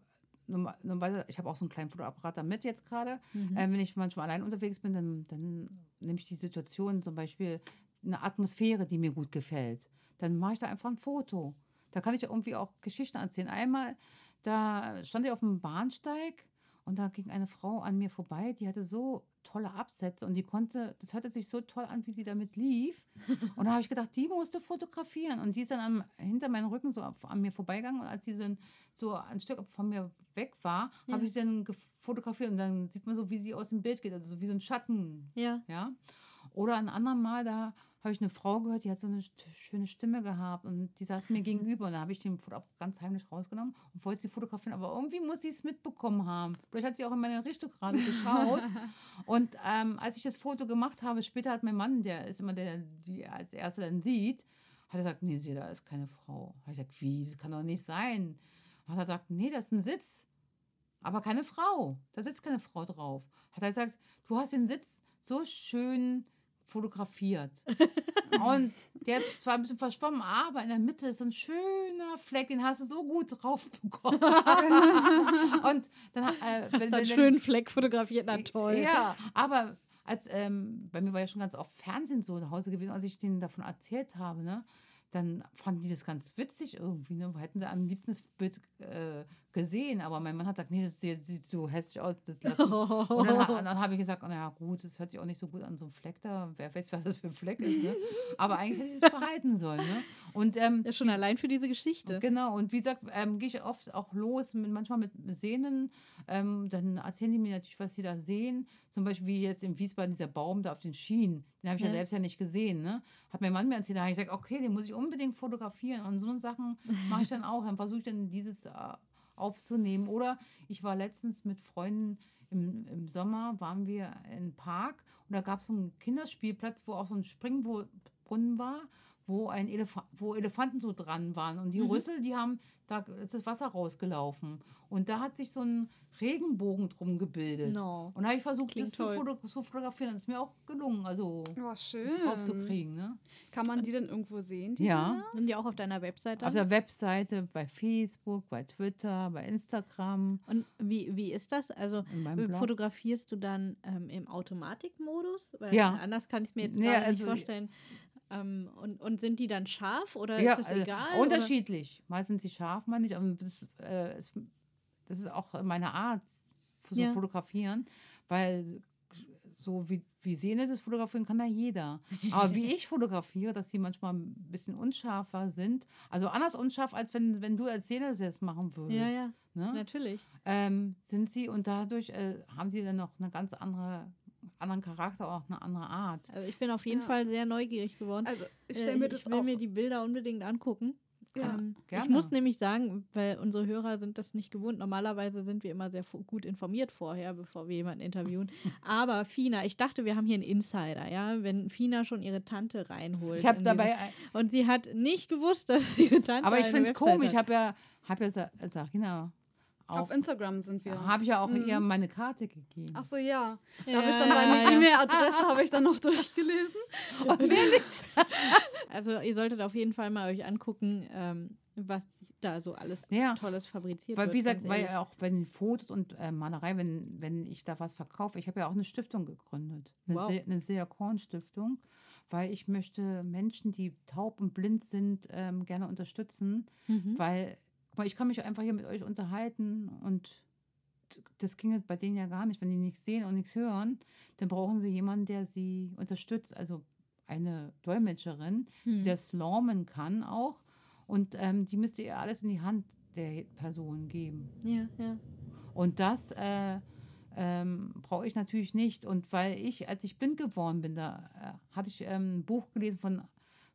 ich habe auch so einen kleinen Fotoapparat damit jetzt gerade. Mhm. Äh, wenn ich manchmal allein unterwegs bin, dann, dann nehme ich die Situation, zum Beispiel eine Atmosphäre, die mir gut gefällt. Dann mache ich da einfach ein Foto. Da kann ich irgendwie auch Geschichten erzählen. Einmal, da stand ich auf dem Bahnsteig und da ging eine Frau an mir vorbei, die hatte so tolle Absätze und die konnte, das hörte sich so toll an, wie sie damit lief. Und da habe ich gedacht, die musste fotografieren. Und die ist dann am, hinter meinem Rücken so an mir vorbeigegangen. Und als sie so ein, so ein Stück von mir weg war, Ja. habe ich sie dann fotografiert. Und dann sieht man so, wie sie aus dem Bild geht, also so wie so ein Schatten. Ja. Ja. Oder ein anderem Mal, da habe ich eine Frau gehört, die hat so eine schöne Stimme gehabt und die saß mir gegenüber und da habe ich den Foto ganz heimlich rausgenommen und wollte sie fotografieren, aber irgendwie muss sie es mitbekommen haben. Vielleicht hat sie auch in meine Richtung gerade geschaut. und ähm, als ich das Foto gemacht habe, später hat mein Mann, der ist immer der, der die als Erster dann sieht, hat er gesagt, nee, sie, da ist keine Frau. Habe ich gesagt, wie, das kann doch nicht sein. Hat er gesagt, nee, das ist ein Sitz, aber keine Frau. Da sitzt keine Frau drauf. Hat er gesagt, du hast den Sitz so schön fotografiert. Und der ist zwar ein bisschen verschwommen, aber in der Mitte ist so ein schöner Fleck, den hast du so gut drauf bekommen. Und dann, äh, wenn, Einen wenn, schönen Fleck fotografiert, na toll. ja, aber als, ähm, bei mir war ja schon ganz oft Fernsehen so nach Hause gewesen, als ich denen davon erzählt habe, ne? Dann fanden die das ganz witzig irgendwie, ne? Hätten sie am liebsten das Bild äh, gesehen, aber mein Mann hat gesagt, nee, das sieht, sieht so hässlich aus. Das. Und dann, dann habe ich gesagt, naja, gut, das hört sich auch nicht so gut an, so ein Fleck da. Wer weiß, was das für ein Fleck ist. Ne? Aber eigentlich hätte ich das behalten sollen. Ne? Und ähm, Ja, schon allein für diese Geschichte. Genau, und wie gesagt, ähm, gehe ich oft auch los, mit, manchmal mit Sehnen. Ähm, dann erzählen die mir natürlich, was sie da sehen. Zum Beispiel wie jetzt in Wiesbaden dieser Baum da auf den Schienen. Den habe ich ja. Ja. selbst ja nicht gesehen. Ne? Hat mein Mann mir erzählt, da habe ich gesagt, okay, den muss ich unbedingt fotografieren. Und so Sachen mache ich dann auch. Dann versuche ich dann dieses äh, aufzunehmen. Oder ich war letztens mit Freunden im, im Sommer, waren wir im Park und da gab es so einen Kinderspielplatz, wo auch so ein Springbrunnen war wo ein Elefa wo Elefanten so dran waren. Und die Mhm. Rüssel, die haben, da ist das Wasser rausgelaufen. Und da hat sich so ein Regenbogen drum gebildet. No. Und da habe ich versucht, Klingt das zu, foto zu fotografieren. Das ist mir auch gelungen, also Oh, schön. das rauszukriegen. Ne? Kann man die denn irgendwo sehen? Die Ja. Bilder? Sind die auch auf deiner Webseite? Auf der Webseite, bei Facebook, bei Twitter, bei Instagram, Und wie, wie ist das? Also fotografierst du dann ähm, im Automatikmodus? Weil Ja. anders kann ich es mir jetzt gerade nicht also- vorstellen. Ähm, und, und sind die dann scharf oder ja, ist das also egal? oder? unterschiedlich. Mal sind sie scharf, mal nicht. Aber das, äh, ist, das ist auch meine Art, so Ja. fotografieren, weil so wie, wie Sehne das fotografieren kann da jeder. Aber wie ich fotografiere, dass sie manchmal ein bisschen unscharfer sind, also anders unscharf, als wenn, wenn du als Sehne das jetzt machen würdest. Ja, ja, Ne? natürlich. Ähm, sind sie und dadurch äh, haben sie dann noch eine ganz andere anderen Charakter, auch eine andere Art. Also ich bin auf jeden Ja. Fall sehr neugierig geworden. Also, ich Äh, stelle mir ich das will auch. mir die Bilder unbedingt angucken. Ja, Ähm, ich muss nämlich sagen, weil unsere Hörer sind das nicht gewohnt. Normalerweise sind wir immer sehr gut informiert vorher, bevor wir jemanden interviewen. Aber Fina, ich dachte, wir haben hier einen Insider, ja, wenn Fina schon ihre Tante reinholt. Ich habe dabei, und sie hat nicht gewusst, dass ihre Tante. aber ich finde es komisch. Ich habe ja, hab ja Sa- Sarina Auf auch, Instagram sind wir. habe ich ja auch Mhm. ihr meine Karte gegeben. Ach so, ja. Da Ja, habe ich dann deine ja. E-Mail-Adresse habe ich dann noch durchgelesen. Und wer nicht? Also ihr solltet auf jeden Fall mal euch angucken, ähm, was da so alles Ja. Tolles fabriziert Weil, wird. wie gesagt, weil auch bei den Fotos und äh, Malerei, wenn, wenn ich da was verkaufe, ich habe ja auch eine Stiftung gegründet. Eine, Wow. Se eine Sea Korn Stiftung, weil ich möchte Menschen, die taub und blind sind, ähm, gerne unterstützen. Mhm. Weil, guck mal, ich kann mich einfach hier mit euch unterhalten und das ginge bei denen ja gar nicht. Wenn die nichts sehen und nichts hören, dann brauchen sie jemanden, der sie unterstützt. Also eine Dolmetscherin, die Hm. das lormen kann auch. Und ähm, die müsste ihr alles in die Hand der Person geben. Ja, ja. Und das äh, ähm, brauche ich natürlich nicht. Und weil ich, als ich blind geworden bin, da äh, hatte ich ähm, ein Buch gelesen von,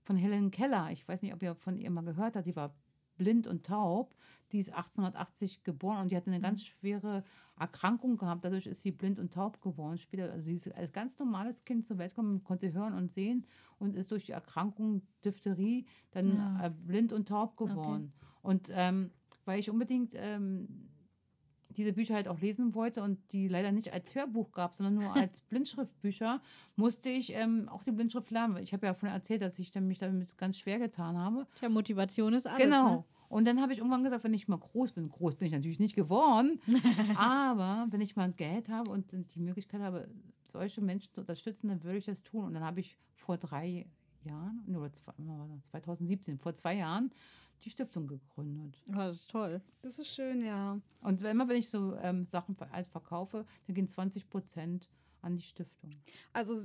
von Helen Keller. Ich weiß nicht, ob ihr von ihr mal gehört habt. Die war blind und taub. Die ist 1880 geboren und die hatte eine ganz schwere Erkrankung gehabt. Dadurch ist sie blind und taub geworden. Später, also sie ist als ganz normales Kind zur Welt gekommen, konnte hören und sehen und ist durch die Erkrankung Diphtherie dann Ja. äh, blind und taub geworden. Und ähm, weil ich unbedingt ähm, diese Bücher halt auch lesen wollte und die leider nicht als Hörbuch gab, sondern nur als Blindschriftbücher, musste ich ähm, auch die Blindschrift lernen. Ich habe ja vorhin erzählt, dass ich dann mich damit ganz schwer getan habe. Tja, Motivation ist alles. genau. Ne? Und dann habe ich irgendwann gesagt, wenn ich mal groß bin, groß bin ich natürlich nicht geworden, aber wenn ich mal Geld habe und die Möglichkeit habe, solche Menschen zu unterstützen, dann würde ich das tun. Und dann habe ich vor drei Jahren, das? 2017, vor zwei Jahren, die Stiftung gegründet. Oh, das ist toll. Das ist schön, ja. Und immer wenn ich so ähm, Sachen ver- als verkaufe, dann gehen 20 Prozent an die Stiftung. Also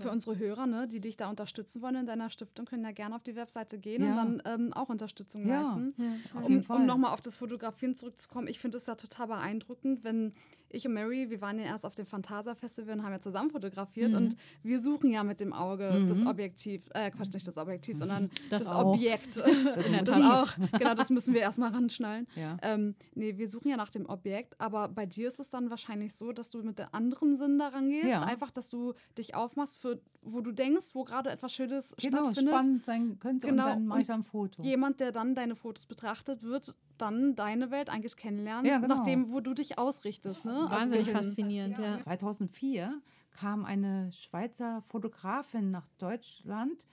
für unsere Hörer, ne, die dich da unterstützen wollen in deiner Stiftung, können ja gerne auf die Webseite gehen Ja. und dann ähm, auch Unterstützung Ja. leisten. Ja, Um, um nochmal auf das Fotografieren zurückzukommen, ich finde es ja total beeindruckend, wenn ich und Mary, wir waren ja erst auf dem Phantasa Festival und haben ja zusammen fotografiert Mhm. und wir suchen ja mit dem Auge das Mhm. Objektiv, äh, Quatsch, nicht das Objektiv, sondern Das das. Objekt. Das das auch. Genau, das müssen wir erstmal ranschnallen. Ja. Ähm, nee, wir suchen ja nach dem Objekt, aber bei dir ist es dann wahrscheinlich so, dass du mit der anderen Sinn daran gehst. Ja. Einfach, dass du dich aufmachst, für, wo du denkst, wo gerade etwas Schönes Genau, stattfindet. spannend sein könnte Genau, und dann mache ich und da ein Foto. Jemand, der dann deine Fotos betrachtet, wird dann deine Welt eigentlich kennenlernen, Ja, genau. nach dem, wo du dich ausrichtest. Ne? Wahnsinnig wohin. faszinierend, ja. 2004 kam eine Schweizer Fotografin nach Deutschland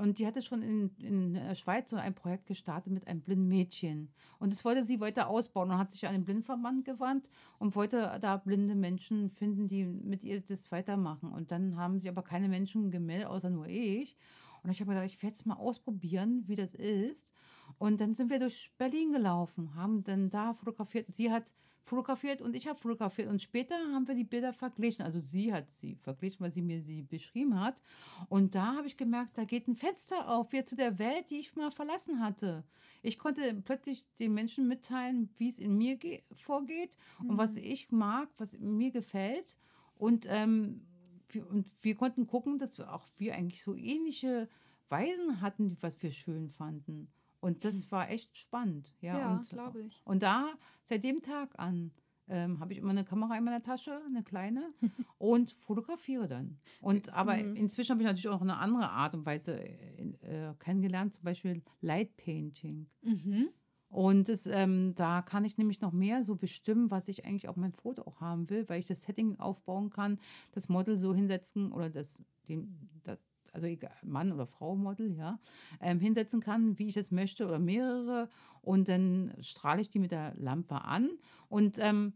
und die hatte schon in, in der Schweiz so ein Projekt gestartet mit einem blinden Mädchen. Und das wollte sie weiter ausbauen und hat sich an den Blindenverband gewandt und wollte da blinde Menschen finden, die mit ihr das weitermachen. Und dann haben sie aber keine Menschen gemeldet, außer nur ich. Und ich habe gedacht, ich werde es mal ausprobieren, wie das ist. Und dann sind wir durch Berlin gelaufen, haben dann da fotografiert. Sie hat fotografiert und ich habe fotografiert. Und später haben wir die Bilder verglichen. Also sie hat sie verglichen, weil sie mir sie beschrieben hat. Und da habe ich gemerkt, da geht ein Fenster auf, wieder zu der Welt, die ich mal verlassen hatte. Ich konnte plötzlich den Menschen mitteilen, wie es in mir ge- vorgeht und was ich mag, was mir gefällt. Und, ähm, wir, und wir konnten gucken, dass wir auch wir eigentlich so ähnliche Weisen hatten, was wir schön fanden. Und das war echt spannend. Ja, Ja, und, glaube ich. Und da, seit dem Tag an, ähm, habe ich immer eine Kamera in meiner Tasche, eine kleine, und fotografiere dann. Und aber Mhm. inzwischen habe ich natürlich auch eine andere Art und Weise äh, kennengelernt, zum Beispiel Light Painting. Mhm. Und das, ähm, da kann ich nämlich noch mehr so bestimmen, was ich eigentlich auf meinem Foto auch haben will, weil ich das Setting aufbauen kann, das Model so hinsetzen oder das, den, das also egal, Mann oder Frau Model, ja, ähm, hinsetzen kann, wie ich es möchte oder mehrere. Und dann strahle ich die mit der Lampe an. Und ähm,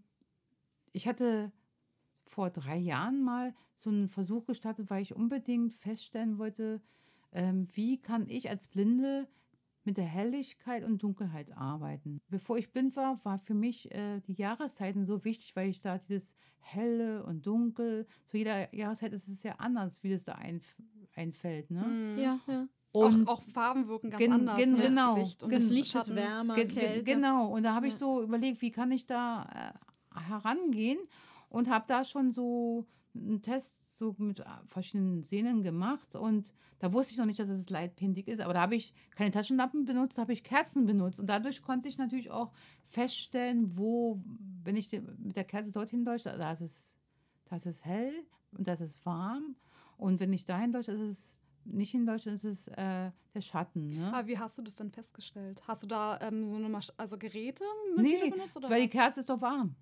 ich hatte vor drei Jahren mal so einen Versuch gestartet, weil ich unbedingt feststellen wollte, ähm, wie kann ich als Blinde mit der Helligkeit und Dunkelheit arbeiten. Bevor ich blind war, war für mich äh, die Jahreszeiten so wichtig, weil ich da dieses helle und dunkel, zu jeder Jahreszeit ist es ja anders, wie das da einf einfällt. Ne? Mhm. Ja, ja. Und auch, auch Farben wirken ganz Gen- anders. gen- ne? Das genau, Licht und gen- Das Licht ist wärmer, Ge ge kälter. genau, und da habe ich Ja. so überlegt, wie kann ich da äh, herangehen und habe da schon so einen Test so mit äh, verschiedenen Szenen gemacht und da wusste ich noch nicht, dass es leitpindig ist. Aber da habe ich keine Taschenlampen benutzt, da habe ich Kerzen benutzt. Und dadurch konnte ich natürlich auch feststellen, wo, wenn ich mit der Kerze dorthin leuchte, da ist es, da ist es hell und da ist es warm. Und wenn ich dahin leuchte, ist es nicht in Deutschland, ist es äh, der Schatten. Ne? Aber wie hast du das denn festgestellt? Hast du da ähm, so eine Masch also Geräte, mit nee, die du benutzt? Oder weil was? die Kerze ist doch warm.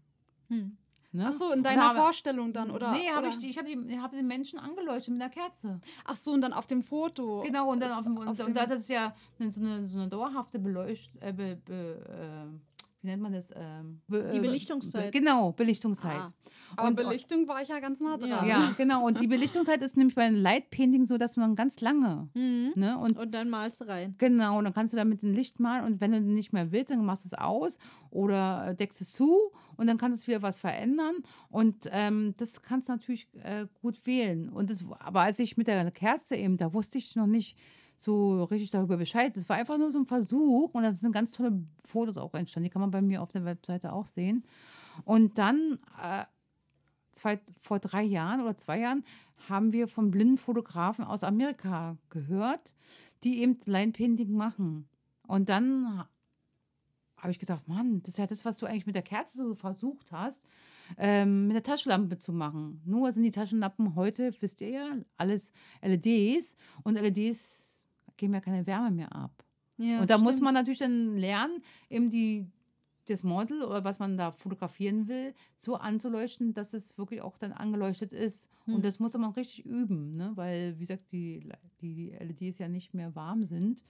Hm. Ne? Ach so, in Und deiner habe- Vorstellung dann, oder? nee, habe ich, die- ich habe die- hab den Menschen angeleuchtet mit der Kerze. Ach so, und dann auf dem Foto. Genau, und dann auf dem, und, auf und dem- das ist ja so eine, so eine dauerhafte Beleuchtung, äh, be, be, äh, wie nennt man das? Ähm, be, Die äh, Belichtungszeit. Be, genau, Belichtungszeit. Ah. Aber und- Belichtung war ich ja ganz nah dran. Ja. Ja, genau. Und die Belichtungszeit ist nämlich bei einem Light-Painting so, dass man ganz lange, Mhm. ne? Und Und dann malst du rein. Genau, und dann kannst du da mit dem Licht malen und wenn du nicht mehr willst, dann machst du es aus oder äh, deckst es zu und dann kannst du wieder was verändern und ähm, das kannst du natürlich äh, gut wählen. Und das, aber als ich mit der Kerze eben, da wusste ich noch nicht so richtig darüber Bescheid. Das war einfach nur so ein Versuch und da sind ganz tolle Fotos auch entstanden. Die kann man bei mir auf der Webseite auch sehen. Und dann äh, zwei, vor drei Jahren oder zwei Jahren haben wir von blinden Fotografen aus Amerika gehört, die eben Line Painting machen. Und dann ha- habe ich gedacht, Mann, das ist ja das, was du eigentlich mit der Kerze so versucht hast, ähm, mit der Taschenlampe zu machen. Nur sind die Taschenlampen heute, wisst ihr ja, alles LEDs und LEDs geben ja keine Wärme mehr ab. Ja, und da muss stimmt. man natürlich dann lernen, eben die, das Model oder was man da fotografieren will, so anzuleuchten, dass es wirklich auch dann angeleuchtet ist. Hm. Und das muss man richtig üben, ne? weil, wie gesagt, die, die, die LEDs ja nicht mehr warm sind.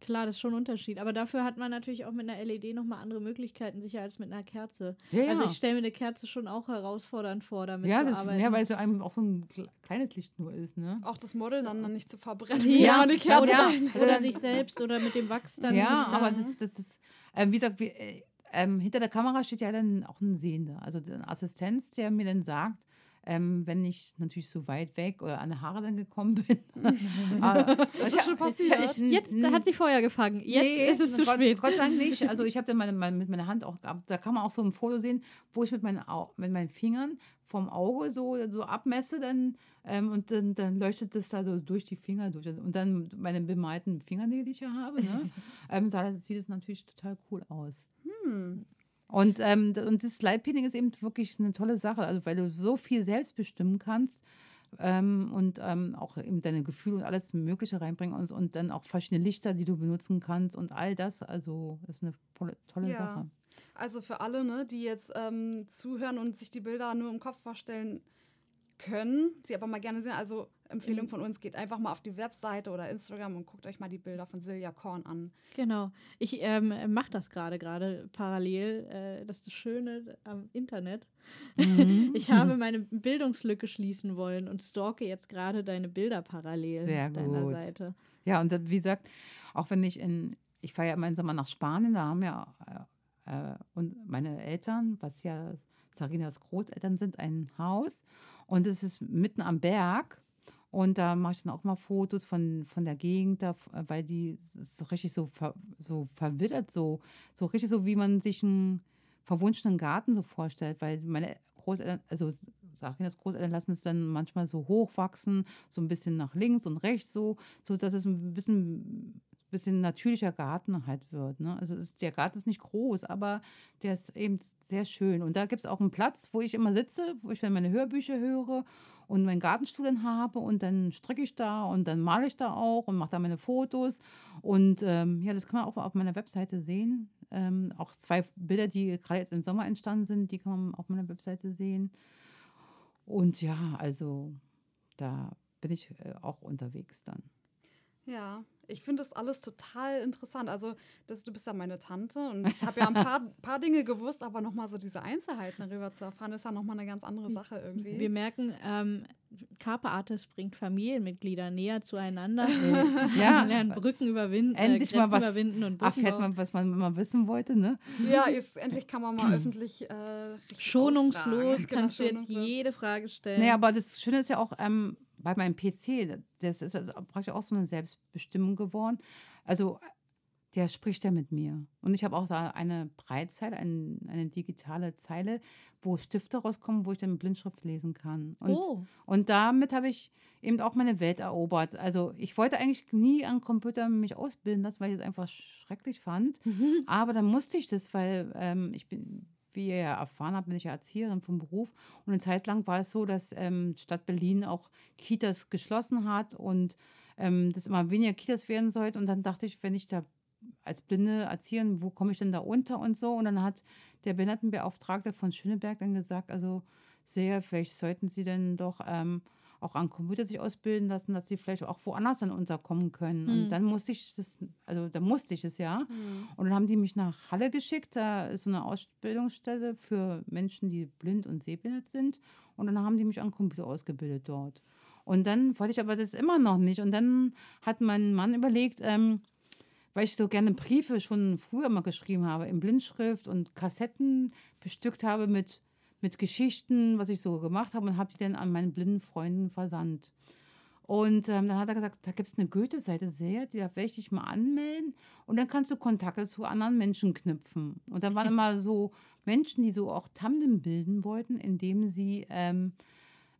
Klar, das ist schon ein Unterschied. Aber dafür hat man natürlich auch mit einer LED nochmal andere Möglichkeiten, sicher als mit einer Kerze. Ja, Also ja. ich stelle mir eine Kerze schon auch herausfordernd vor, damit ja, zu das, arbeiten. ja, weil es ja einem auch so ein kle- kleines Licht nur ist, ne? Auch das Model dann, dann nicht zu verbrennen. Ja, die Kerze oder, rein- oder sich selbst oder mit dem Wachs dann. ja, sich aber dann- das, das ist, ähm, wie gesagt, wir, äh, ähm, hinter der Kamera steht ja dann auch ein Sehender, also ein Assistenz, der mir dann sagt, ähm, wenn ich natürlich so weit weg oder an die Haare dann gekommen bin. Ist das schon passiert? Jetzt hat sie Feuer gefangen. Jetzt Nee, ist es zu Gott, spät. Gott sei Dank nicht. Also ich habe dann meine, meine, mit meiner Hand auch gehabt. Da kann man auch so ein Foto sehen, wo ich mit meinen, Au mit meinen Fingern vom Auge so, so abmesse dann ähm, und dann, dann leuchtet das da so durch die Finger durch. Also, Und dann meine bemalten Fingernägel, die ich ja habe, ne? ähm, da sieht es natürlich total cool aus. Hm. Und, ähm, und das Lightpainting ist eben wirklich eine tolle Sache, also weil du so viel selbst bestimmen kannst ähm, und ähm, auch eben deine Gefühle und alles Mögliche reinbringen und, und dann auch verschiedene Lichter, die du benutzen kannst und all das. Also das ist eine tolle, tolle Ja. Sache. Also für alle, ne, die jetzt ähm, zuhören und sich die Bilder nur im Kopf vorstellen können, sie aber mal gerne sehen. Also Empfehlung von uns, geht einfach mal auf die Webseite oder Instagram und guckt euch mal die Bilder von Silja Korn an. Genau. Ich ähm, mache das gerade, gerade parallel. Äh, das ist das Schöne am Internet. Mhm. Ich habe meine Bildungslücke schließen wollen und stalke jetzt gerade deine Bilder parallel Sehr auf deiner gut. Seite. Ja, und das, wie gesagt, auch wenn ich in, ich fahre ja immer im Sommer nach Spanien, da haben ja äh, äh, und meine Eltern, was ja Sarinas Großeltern sind, ein Haus und es ist mitten am Berg. Und da mache ich dann auch mal Fotos von, von der Gegend, da, f- weil die ist so richtig so, ver, so verwittert, so, so richtig so, wie man sich einen verwunschenen Garten so vorstellt, weil meine Großeltern, also Sarinas Großeltern lassen es dann manchmal so hochwachsen, so ein bisschen nach links und rechts so, so dass es ein bisschen, bisschen natürlicher Garten halt wird. Ne? Also ist, der Garten ist nicht groß, aber der ist eben sehr schön. Und da gibt es auch einen Platz, wo ich immer sitze, wo ich dann meine Hörbücher höre und meinen Gartenstuhl habe und dann stricke ich da und dann male ich da auch und mache da meine Fotos. Und ähm, ja, das kann man auch auf meiner Webseite sehen. Ähm, auch zwei Bilder, die gerade jetzt im Sommer entstanden sind, die kann man auf meiner Webseite sehen. Und ja, also da bin ich äh, auch unterwegs dann. Ja, ich finde das alles total interessant. Also, das, du bist ja meine Tante und ich habe ja ein paar, paar Dinge gewusst, aber nochmal so diese Einzelheiten darüber zu erfahren, ist ja nochmal eine ganz andere Sache irgendwie. Wir merken, ähm, Carpe Artist bringt Familienmitglieder näher zueinander. Ja, lernen Brücken überwinden, endlich äh, mal was überwinden und Brücken erfährt man, was man immer wissen wollte, ne? ja, jetzt endlich kann man mal öffentlich äh, richtig Schonungslos ausfragen. Genau, kannst du jetzt schonungslos. jede Frage stellen. Naja, aber das Schöne ist ja auch ähm, bei meinem PC, das ist also praktisch auch so eine Selbstbestimmung geworden. Also der spricht ja mit mir. Und ich habe auch da eine Breitzeile, ein, eine digitale Zeile, wo Stifte rauskommen, wo ich dann Blindschrift lesen kann. Und, Oh. und damit habe ich eben auch meine Welt erobert. Also ich wollte eigentlich nie am Computer mich ausbilden lassen, weil ich es einfach schrecklich fand. Aber dann musste ich das, weil ähm, ich bin, wie ihr ja erfahren habt, bin ich ja Erzieherin vom Beruf. Und eine Zeit lang war es so, dass ähm, Stadt Berlin auch Kitas geschlossen hat und ähm, dass immer weniger Kitas werden sollten. Und dann dachte ich, wenn ich da als Blinde Erzieherin, wo komme ich denn da unter und so? Und dann hat der Behindertenbeauftragte von Schöneberg dann gesagt, also sehr, vielleicht sollten Sie denn doch ähm, auch am Computer sich ausbilden lassen, dass Sie vielleicht auch woanders dann unterkommen können. Hm. Und dann musste ich das, also da musste ich es ja. Und dann haben die mich nach Halle geschickt. Da ist so eine Ausbildungsstelle für Menschen, die blind und sehbehindert sind. Und dann haben die mich am Computer ausgebildet dort. Und dann wollte ich aber das immer noch nicht. Und dann hat mein Mann überlegt, ähm, weil ich so gerne Briefe schon früher mal geschrieben habe, in Blindschrift und Kassetten bestückt habe mit, mit Geschichten, was ich so gemacht habe und habe die dann an meine blinden Freunden versandt. Und ähm, dann hat er gesagt, da gibt es eine Goethe-Seite, sehr, die werde ich dich mal anmelden und dann kannst du Kontakte zu anderen Menschen knüpfen. Und dann waren immer so Menschen, die so auch Tandem bilden wollten, indem sie ähm,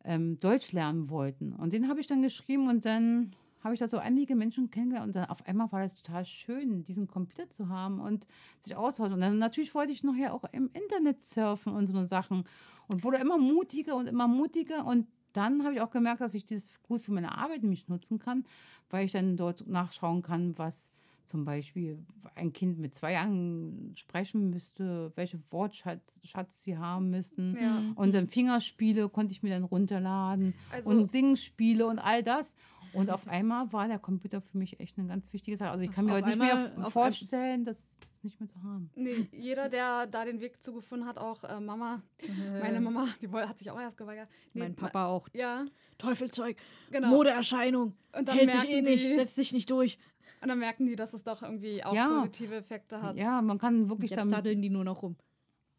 ähm, Deutsch lernen wollten. Und den habe ich dann geschrieben und dann habe ich da so einige Menschen kennengelernt und dann auf einmal war das total schön, diesen Computer zu haben und sich austauschen. Und dann natürlich wollte ich nachher auch im Internet surfen und so eine Sachen und wurde immer mutiger und immer mutiger und dann habe ich auch gemerkt, dass ich das gut für meine Arbeit nämlich nutzen kann, weil ich dann dort nachschauen kann, was zum Beispiel ein Kind mit zwei Jahren sprechen müsste, welche Wortschatz Schatz sie haben müssten. Ja. Und dann Fingerspiele konnte ich mir dann runterladen Also- und Singspiele und all das. Und auf einmal war der Computer für mich echt eine ganz wichtige Sache. Also ich kann mir Auf heute nicht mehr einmal- vorstellen, das nicht mehr zu haben. Nee, jeder, der da den Weg zugefunden hat, auch äh, Mama, meine Mama, die hat sich auch erst geweigert. Nee, mein Papa auch. Ja, Teufelzeug, genau. Modeerscheinung. Und dann Hält sich eh nicht, setzt sich nicht durch. Und dann merken die, dass es doch irgendwie auch Ja. positive Effekte hat. Ja, man kann wirklich Jetzt damit daddeln die nur noch rum.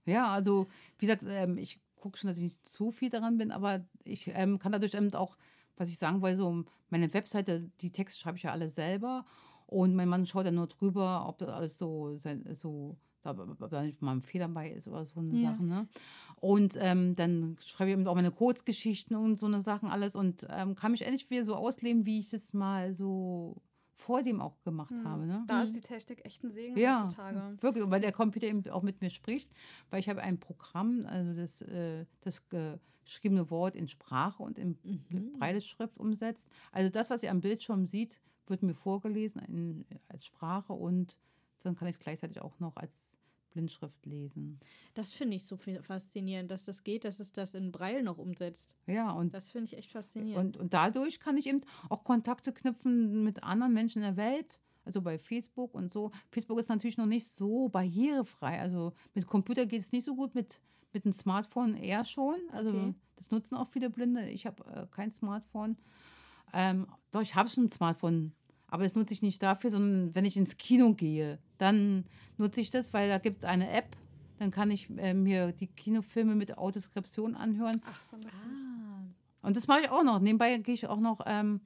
Ja, also wie gesagt, ähm, ich gucke schon, dass ich nicht zu viel daran bin, aber ich ähm, kann dadurch eben auch, was ich sagen wollte, so meine Webseite, die Texte schreibe ich ja alle selber und mein Mann schaut ja nur drüber, ob das alles so, so da, da nicht mal ein Fehler bei ist oder so eine Ja. Sachen. Ne? Und ähm, dann schreibe ich eben auch meine Kurzgeschichten und so eine Sachen alles und ähm, kann mich endlich wieder so ausleben, wie ich das mal so vor dem auch gemacht Hm. habe. Ne? Da ist die Technik echt ein Segen Ja, heutzutage. wirklich, weil der Computer eben auch mit mir spricht, weil ich habe ein Programm, also das, äh, das geschriebene Wort in Sprache und in Mhm. Breiteschrift umsetzt. Also das, was ihr am Bildschirm sieht, wird mir vorgelesen in, als Sprache und dann kann ich es gleichzeitig auch noch als Blindschrift lesen. Das finde ich so faszinierend, dass das geht, dass es das in Braille noch umsetzt. Ja, und Das finde ich echt faszinierend. Und, und dadurch kann ich eben auch Kontakte knüpfen mit anderen Menschen in der Welt. Also bei Facebook und so. Facebook ist natürlich noch nicht so barrierefrei. Also mit Computer geht es nicht so gut, mit, mit einem Smartphone eher schon. Also Okay. das nutzen auch viele Blinde. Ich habe äh, kein Smartphone. Ähm, doch, ich habe schon ein Smartphone. Aber das nutze ich nicht dafür, sondern wenn ich ins Kino gehe, dann nutze ich das, weil da gibt es eine App. Dann kann ich äh, mir die Kinofilme mit Autoskription anhören. Ach, so lustig. ah, Und das mache ich auch noch. Nebenbei gehe ich auch noch ähm,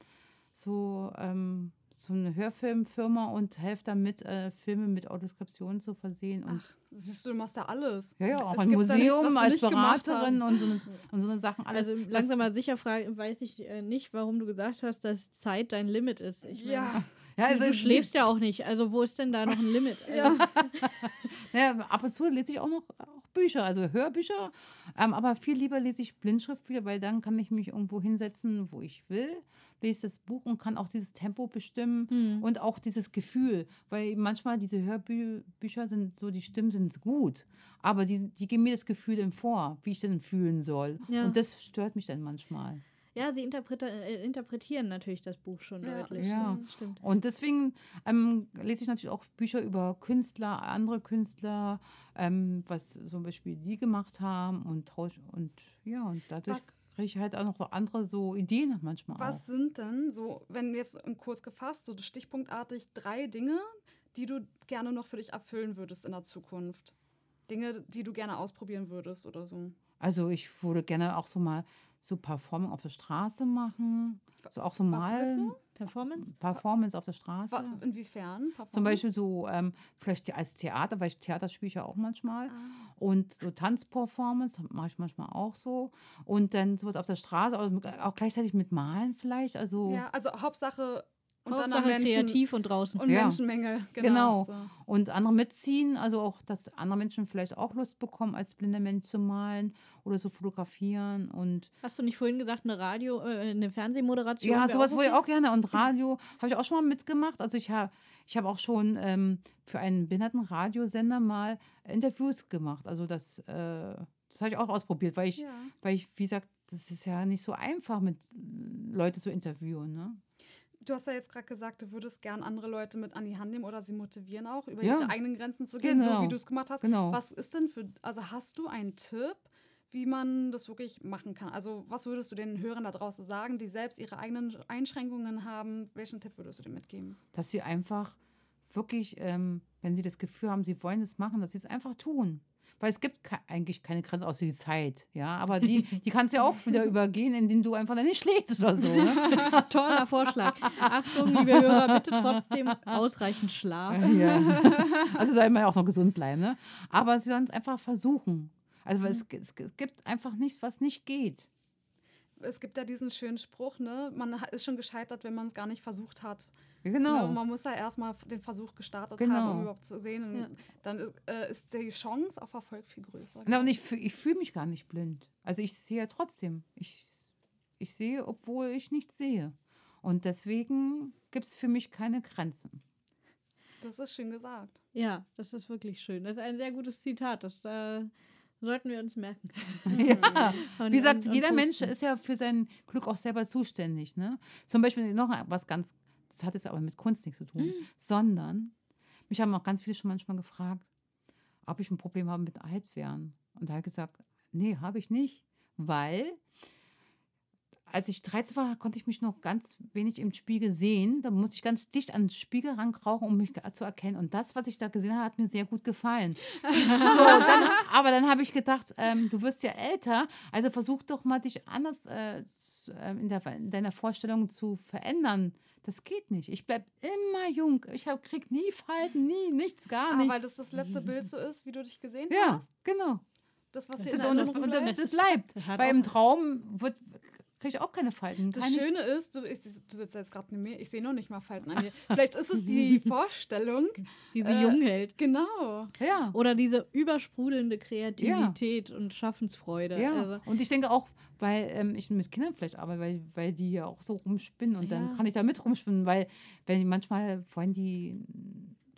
so, ähm, so eine Hörfilmfirma und helfe damit, äh, Filme mit Autoskription zu versehen. Und Ach, siehst du, du machst ja alles. ja, ja, auch Es ein da nichts, was Museum du als Beraterin und so, eine, und so eine Sachen. Alles. also langsam mal sicher frage, weiß ich äh, nicht, warum du gesagt hast, dass Zeit dein Limit ist. Ich Ja. Ja, Meine, du schläfst ja auch nicht, also wo ist denn da noch ein Limit? Also, Ja. Ab und zu lese ich auch noch auch Bücher, also Hörbücher. Ähm, aber viel lieber lese ich Blindschriftbücher, weil dann kann ich mich irgendwo hinsetzen, wo ich will, lese das Buch und kann auch dieses Tempo bestimmen Hm. und auch dieses Gefühl. Weil manchmal diese Hörbücher sind so, die Stimmen sind gut, aber die, die geben mir das Gefühl dann vor, wie ich denn fühlen soll. Ja. Und das stört mich dann manchmal. Ja, sie interpreta äh, interpretieren natürlich das Buch schon Ja, deutlich. ja. Das stimmt. Und deswegen ähm, lese ich natürlich auch Bücher über Künstler, andere Künstler, ähm, was zum Beispiel die gemacht haben und tausch und ja, und dadurch Was- kriege ich halt auch noch so andere so Ideen manchmal Was auch. sind denn so, wenn jetzt im Kurs gefasst, so stichpunktartig drei Dinge, die du gerne noch für dich erfüllen würdest in der Zukunft? Dinge, die du gerne ausprobieren würdest oder so. Also ich würde gerne auch so mal so Performing auf der Straße machen. So auch so Was willst mal du? Performance? Performance auf der Straße. Inwiefern? Zum Beispiel so, ähm, vielleicht als Theater, weil ich Theater spiele ich ja auch manchmal. Ah. Und so Tanzperformance mache ich manchmal auch so. Und dann sowas auf der Straße, also auch gleichzeitig mit Malen vielleicht. Also Ja, also Hauptsache und dann Hauptsache am Menschen kreativ und draußen. und Ja. Menschenmenge. Genau. Genau. So. und andere mitziehen, also auch, dass andere Menschen vielleicht auch Lust bekommen, als blinder Mensch zu malen oder so fotografieren und Hast du nicht vorhin gesagt, eine Radio, äh, eine Fernsehmoderation? ja, sowas wollte ich auch gerne und Radio habe ich auch schon mal mitgemacht. Also ich habe ich habe auch schon ähm, für einen Behindertenradiosender mal Interviews gemacht. Also das, äh, das habe ich auch ausprobiert, weil ich, Ja. weil ich, wie gesagt, das ist ja nicht so einfach, mit Leute zu interviewen. Ne? Du hast ja jetzt gerade gesagt, du würdest gern andere Leute mit an die Hand nehmen oder sie motivieren auch, über Ja. ihre eigenen Grenzen zu gehen, so Genau. wie du es gemacht hast. Genau. Was ist denn für, also hast du einen Tipp, wie man das wirklich machen kann? Also was würdest du den Hörern da draußen sagen, die selbst ihre eigenen Einschränkungen haben? Welchen Tipp würdest du denen mitgeben? Dass sie einfach wirklich, ähm, wenn sie das Gefühl haben, sie wollen es machen, dass sie es einfach tun. Weil es gibt ke eigentlich keine Grenze außer die Zeit, ja. Aber die, die kannst du ja auch wieder übergehen, indem du einfach dann nicht schläfst oder so. Ne? Toller Vorschlag. Achtung, liebe Hörer, bitte trotzdem ausreichend Schlaf. Ja. Also soll man ja auch noch gesund bleiben, ne? Aber sie sollen es einfach versuchen. Also weil es, es, es gibt einfach nichts, was nicht geht. Es gibt ja diesen schönen Spruch, ne? Man ist schon gescheitert, wenn man es gar nicht versucht hat. Genau. Ne? Man muss ja erstmal den Versuch gestartet Genau. haben, um überhaupt zu sehen. Und Ja. dann ist, äh, ist die Chance auf Erfolg viel größer. Na, und ich, fühl- ich fühle mich gar nicht blind. Also ich sehe ja trotzdem. Ich, ich sehe, obwohl ich nicht sehe. Und deswegen gibt es für mich keine Grenzen. Das ist schön gesagt. Ja, das ist wirklich schön. Das ist ein sehr gutes Zitat. Das äh, sollten wir uns merken. Ja. Und- Wie gesagt, und- und jeder Mensch ist ja für sein Glück auch selber zuständig. Ne? Zum Beispiel noch was ganz, das hat jetzt aber mit Kunst nichts zu tun, sondern mich haben auch ganz viele schon manchmal gefragt, ob ich ein Problem habe mit Altwerden. Und da habe ich gesagt, nee, habe ich nicht, weil als ich 13 war, konnte ich mich noch ganz wenig im Spiegel sehen. Da musste ich ganz dicht an den Spiegel rankrauchen, um mich zu erkennen. Und das, was ich da gesehen habe, hat mir sehr gut gefallen. So, dann, aber dann habe ich gedacht, ähm, du wirst ja älter, also versuch doch mal, dich anders äh, ähm, in, der, in deiner Vorstellung zu verändern. Das geht nicht. Ich bleibe immer jung. Ich hab, krieg nie Falten, nie, nichts, gar Aber nichts. weil das das letzte Bild so ist, wie du dich gesehen ja, hast. genau. Das, was dir Das in Das, bleibt. das bleibt. Auch- im Traum wird, kriege ich auch keine Falten. Das keine, Schöne ist, du, ich, du sitzt jetzt gerade neben mir, ich sehe noch nicht mal Falten an dir. Vielleicht ist es die Vorstellung. die sie äh, jung hält. Genau. Ja. Oder diese übersprudelnde Kreativität und Schaffensfreude. Ja, Also, und ich denke auch, weil ähm, ich mit Kindern vielleicht arbeite, weil, weil die ja auch so rumspinnen und Ja. dann kann ich da mit rumspinnen, weil wenn manchmal wollen die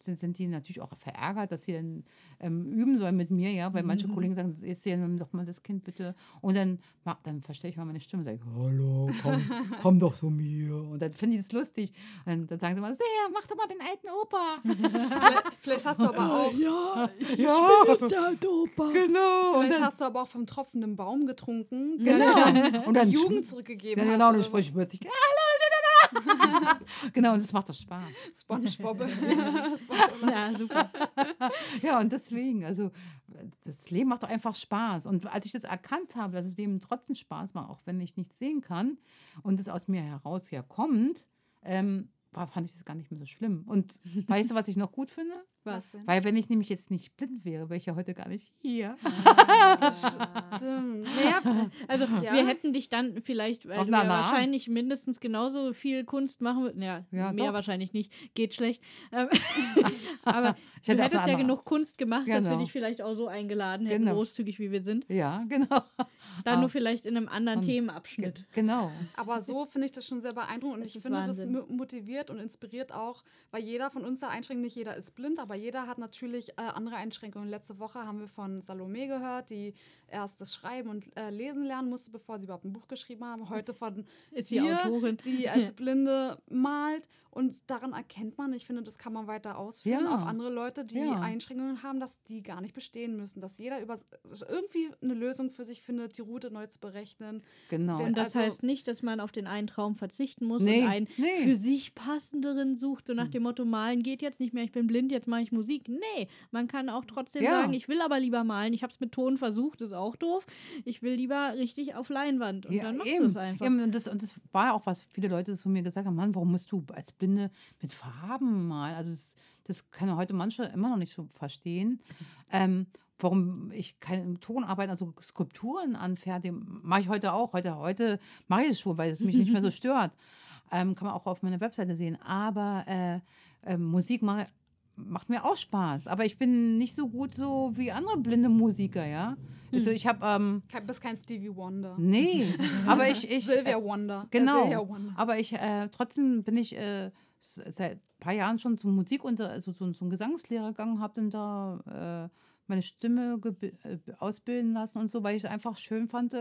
sind, sind die natürlich auch verärgert, dass sie dann ähm, üben sollen mit mir, ja, weil manche Kollegen sagen, jetzt sehen doch mal das Kind bitte. Und dann, dann verstehe ich mal meine Stimme und sage, hallo, komm, komm doch zu mir. Und dann finden die das lustig. Und dann, dann sagen sie mal, sehr, mach doch mal den alten Opa. Vielleicht, vielleicht hast du aber auch, ja, ja, der Opa. genau. Und vielleicht dann, hast du aber auch vom tropfenden Baum getrunken, genau. Und dann die Jugend zurückgegeben genau, und oder dann spreche ich plötzlich, hallo, genau, und das macht doch Spaß. SpongeBob. Ja, super. Ja, und deswegen, also das Leben macht doch einfach Spaß. Und als ich das erkannt habe, dass das Leben trotzdem Spaß macht, auch wenn ich nichts sehen kann und es aus mir heraus herkommt, ähm, war, fand ich das gar nicht mehr so schlimm. Und weißt du, was ich noch gut finde? Was denn? Weil wenn ich nämlich jetzt nicht blind wäre, wäre ich ja heute gar nicht hier. Naja, Also Ja. wir hätten dich dann vielleicht, weil Auf du ja einer Naht. wahrscheinlich mindestens genauso viel Kunst machen würdest. Ja, Ja, mehr doch. wahrscheinlich nicht. Geht schlecht. Ähm, aber Ich du hätte auf hättest ja genug Kunst gemacht, dass wir Genau. dich vielleicht auch so eingeladen hätten, Genau. großzügig wie wir sind. Ja, genau. Dann Ah. nur vielleicht in einem anderen Und- Themenabschnitt. Genau. aber so finde ich das schon sehr beeindruckend und Das ich finde, Wahnsinn. das mo- motiviert und inspiriert auch, weil jeder von uns da einschränkt, nicht jeder ist blind, aber jeder hat natürlich äh, andere Einschränkungen. Letzte Woche haben wir von Salome gehört, die erst das Schreiben und äh, Lesen lernen musste, bevor sie überhaupt ein Buch geschrieben haben. Heute von Ist die dir, Autorin. die als Blinde malt. Und daran erkennt man, ich finde, das kann man weiter ausführen Ja. auf andere Leute, die Ja. Einschränkungen haben, dass die gar nicht bestehen müssen, dass jeder über irgendwie eine Lösung für sich findet, die Route neu zu berechnen. Genau. Der- Und das Also- heißt nicht, dass man auf den einen Traum verzichten muss Nee, und einen nee. für sich passenderen sucht, so Hm. nach dem Motto, malen geht jetzt nicht mehr, ich bin blind, jetzt mache ich Musik. Nee, man kann auch trotzdem Ja. sagen, ich will aber lieber malen, ich habe es mit Ton versucht, ist auch doof. Ich will lieber richtig auf Leinwand und dann machst du es einfach. Eben, und, das, und das war ja auch, was viele Leute zu mir gesagt haben, Mann, warum musst du als Blinde mit Farben malen? Also das, das können heute manche immer noch nicht so verstehen. Ähm, warum ich keine Tonarbeiten, also Skulpturen anfertige, mache ich heute auch. Heute, heute mache ich es schon, weil es mich nicht mehr so stört. Ähm, kann man auch auf meiner Webseite sehen. Aber äh, äh, Musik mache macht mir auch Spaß. Aber ich bin nicht so gut so wie andere blinde Musiker, ja. Also ich habe, ähm, bist kein Stevie Wonder. nee, aber ich, ich Silvia Wonder. Äh, Genau. Silvia Wonder. aber ich, äh, trotzdem bin ich äh, seit ein paar Jahren schon zum Musikunter, also so, zum Gesangslehrer gegangen, habe dann da äh, meine Stimme äh, ausbilden lassen und so, weil ich es einfach schön fand,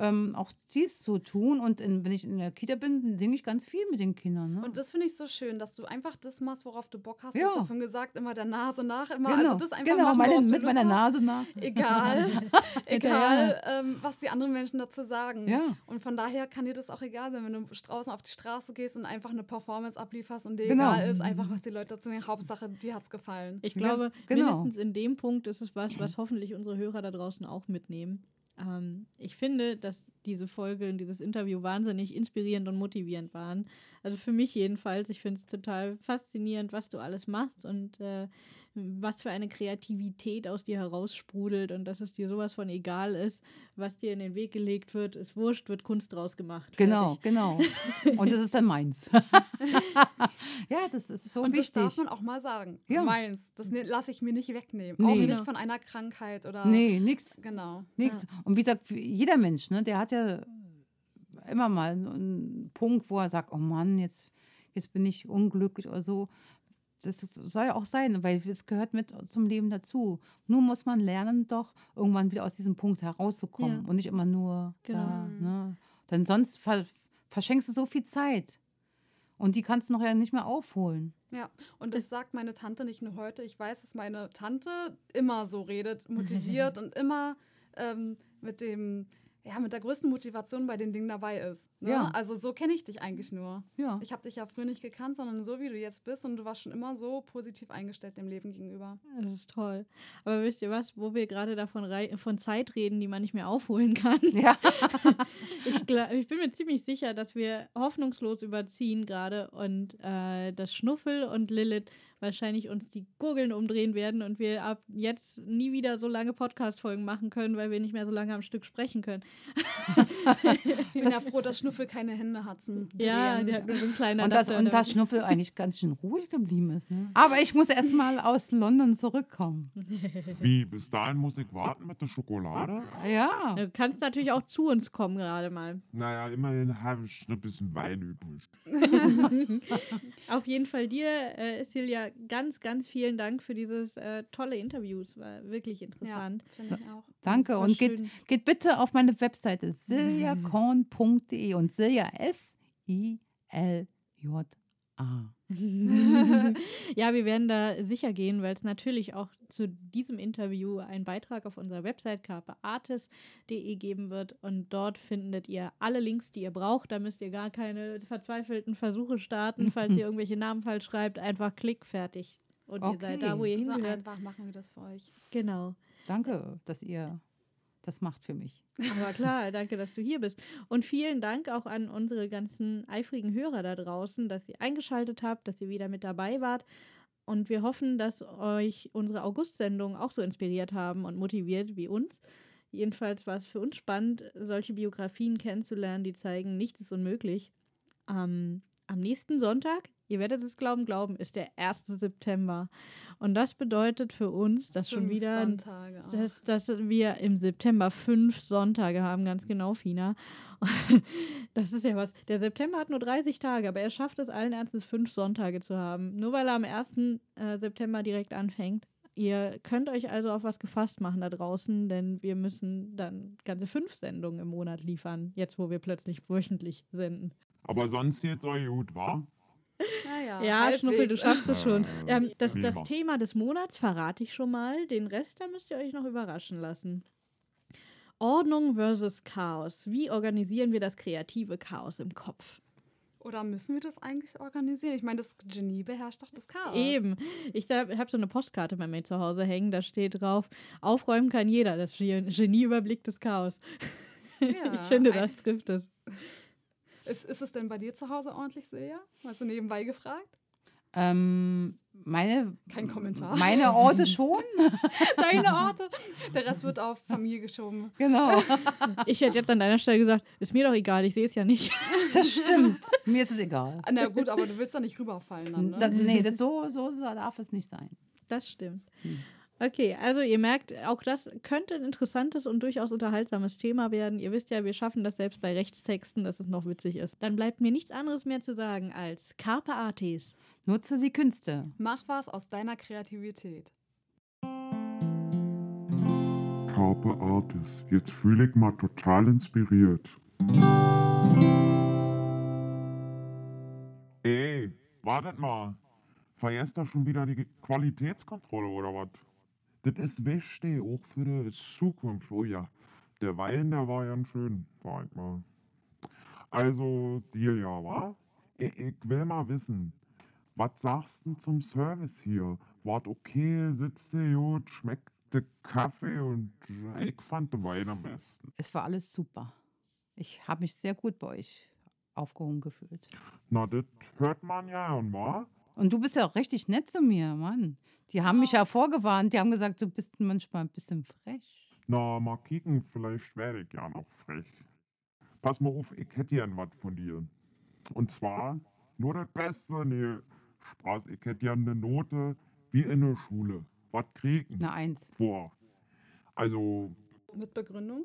ähm, auch dies zu tun. Und in, wenn ich in der Kita bin, singe ich ganz viel mit den Kindern. Ne? Und das finde ich so schön, dass du einfach das machst, worauf du Bock hast. Ja. Du hast ja vorhin gesagt, immer der Nase nach, immer. genau, Also das einfach genau machen, meine, mit Lust meiner. Nase nach. Egal, egal ähm, was die anderen Menschen dazu sagen. Ja. Und von daher kann dir das auch egal sein, wenn du draußen auf die Straße gehst und einfach eine Performance ablieferst und dir Genau. egal ist, einfach was die Leute dazu sagen. Hauptsache, dir hat's gefallen. Ich Ja, glaube, genau. mindestens in dem Punkt ist es was, was hoffentlich unsere Hörer da draußen auch mitnehmen. Ähm, ich finde, dass diese Folge und dieses Interview wahnsinnig inspirierend und motivierend waren. Also für mich jedenfalls. Ich finde es total faszinierend, was du alles machst und äh, was für eine Kreativität aus dir heraussprudelt und dass es dir sowas von egal ist, was dir in den Weg gelegt wird, ist wurscht, wird Kunst draus gemacht. Genau, Fertig. genau. Und das ist dann meins. ja, das ist so und das wichtig. darf man auch mal sagen. Ja. Meins. Das ne, lasse ich mir nicht wegnehmen. Nee. Auch nicht von einer Krankheit oder. Nee, nix. Genau. Nichts. Und wie gesagt, jeder Mensch, ne, der hat ja immer mal einen Punkt, wo er sagt, oh Mann, jetzt, jetzt bin ich unglücklich oder so. Das soll ja auch sein, weil es gehört mit zum Leben dazu. Nur muss man lernen, doch irgendwann wieder aus diesem Punkt herauszukommen Ja. und nicht immer nur da. Genau. Ne? Denn sonst ver verschenkst du so viel Zeit. Und die kannst du noch ja nicht mehr aufholen. Ja, und das sagt meine Tante nicht nur heute. Ich weiß, dass meine Tante immer so redet, motiviert und immer ähm, mit dem, ja, mit der größten Motivation bei den Dingen dabei ist. Ne? Ja. Also so kenne ich dich eigentlich nur. Ja. Ich habe dich ja früher nicht gekannt, sondern so wie du jetzt bist und du warst schon immer so positiv eingestellt dem Leben gegenüber. Das ist toll. Aber wisst ihr was, wo wir gerade davon von Zeit reden, die man nicht mehr aufholen kann? Ja. Ich, glaub, ich bin mir ziemlich sicher, dass wir hoffnungslos überziehen gerade und äh, dass Schnuffel und Lilith wahrscheinlich uns die Gurgeln umdrehen werden und wir ab jetzt nie wieder so lange Podcast-Folgen machen können, weil wir nicht mehr so lange am Stück sprechen können. Ich bin ja froh, dass Schnuffel keine Hände hat zum Drehen. Ja, der hat nur so ein kleiner Und das, und da. das Schnuffel eigentlich ganz schön ruhig geblieben ist. Ne? Aber ich muss erst mal aus London zurückkommen. Wie, bis dahin muss ich warten mit der Schokolade? Ja. Du kannst natürlich auch zu uns kommen gerade mal. Naja, immerhin habe ich ein bisschen Wein übrig. Auf jeden Fall dir, äh, Silja, ganz, ganz vielen Dank für dieses äh, tolle Interview. Es war wirklich Ja, interessant. finde ich auch. Danke. Und geht, geht bitte auf meine Webseite siljakorn.de und Silja S-I-L-J-A. ja, wir werden da sicher gehen, weil es natürlich auch zu diesem Interview einen Beitrag auf unserer Website carpeartis.de geben wird und dort findet ihr alle Links, die ihr braucht. Da müsst ihr gar keine verzweifelten Versuche starten, falls ihr irgendwelche Namen falsch schreibt. Einfach klick, fertig. Und ihr seid da, wo ihr So hingehört. einfach machen wir das für euch. Genau. Danke, dass ihr das macht für mich. Aber klar, danke, dass du hier bist. Und vielen Dank auch an unsere ganzen eifrigen Hörer da draußen, dass ihr eingeschaltet habt, dass ihr wieder mit dabei wart. Und wir hoffen, dass euch unsere August-Sendungen auch so inspiriert haben und motiviert wie uns. Jedenfalls war es für uns spannend, solche Biografien kennenzulernen, die zeigen, nichts ist unmöglich. Ähm, am nächsten Sonntag, ihr werdet es glauben, glauben, ist der 1. September. Und das bedeutet für uns, dass schon Fünf wieder Sonntage. auch. dass, dass wir im September fünf Sonntage haben, ganz genau, Fina. Das ist ja was. Der September hat nur 30 Tage, aber er schafft es allen Ernstes, fünf Sonntage zu haben. Nur weil er am 1. äh, September direkt anfängt. Ihr könnt euch also auf was gefasst machen da draußen, denn wir müssen dann ganze fünf Sendungen im Monat liefern, jetzt wo wir plötzlich wöchentlich senden. Aber sonst geht's euch gut, wa? Naja, Ja, halbwegs. Schnuffel, du schaffst es schon. Äh, Ähm, das, das. Thema des Monats verrate ich schon mal. Den Rest, da müsst ihr euch noch überraschen lassen. Ordnung versus Chaos. Wie organisieren wir das kreative Chaos im Kopf? Oder müssen wir das eigentlich organisieren? Ich meine, das Genie beherrscht doch das Chaos. Eben. Ich habe so eine Postkarte bei mir zu Hause hängen, da steht drauf, aufräumen kann jeder, das Ge- Genie überblickt das Chaos. Ja, ich finde, das trifft es. Ist, ist es denn bei dir zu Hause ordentlich, Silja? Hast du nebenbei gefragt? Ähm, meine, Kein Kommentar. meine Orte schon. Deine Orte. Der Rest wird auf Familie geschoben. Genau, Ich hätte jetzt an deiner Stelle gesagt, ist mir doch egal, ich sehe es ja nicht. das stimmt. Mir ist es egal. Na gut, aber du willst da nicht rüberfallen dann, ne? Da, nee, das, so, so darf es nicht sein. Das stimmt. Hm. Okay, also ihr merkt, auch das könnte ein interessantes und durchaus unterhaltsames Thema werden. Ihr wisst ja, wir schaffen das selbst bei Rechtstexten, dass es noch witzig ist. Dann bleibt mir nichts anderes mehr zu sagen als Carpe Artis. Nutze die Künste. Mach was aus deiner Kreativität. Carpe Artis. Jetzt fühle ich mal total inspiriert. Ey, wartet mal. Vergesst da schon wieder die Qualitätskontrolle oder was? Das ist wichtig, auch für die Zukunft. Oh ja, der Wein, der war ganz schön, sag ich mal. Also, Silja, wa? Ich, ich will mal wissen, was sagst du zum Service hier? Wart okay, sitzt du gut, schmeckt der Kaffee und ich fand den Wein am besten. Es war alles super. Ich habe mich sehr gut bei euch aufgehoben gefühlt. Na, das hört man ja und wa? Und du bist ja auch richtig nett zu mir, Mann. Die haben mich ja vorgewarnt. Die haben gesagt, du bist manchmal ein bisschen frech. Na, mal kicken, vielleicht werde ich ja noch frech. Pass mal auf, ich hätte gern was von dir. Und zwar nur das Beste, nee, Spaß, ich hätte gern eine Note wie in der Schule. Was kriegen? Eine Eins. Vor. Also, Mit Begründung?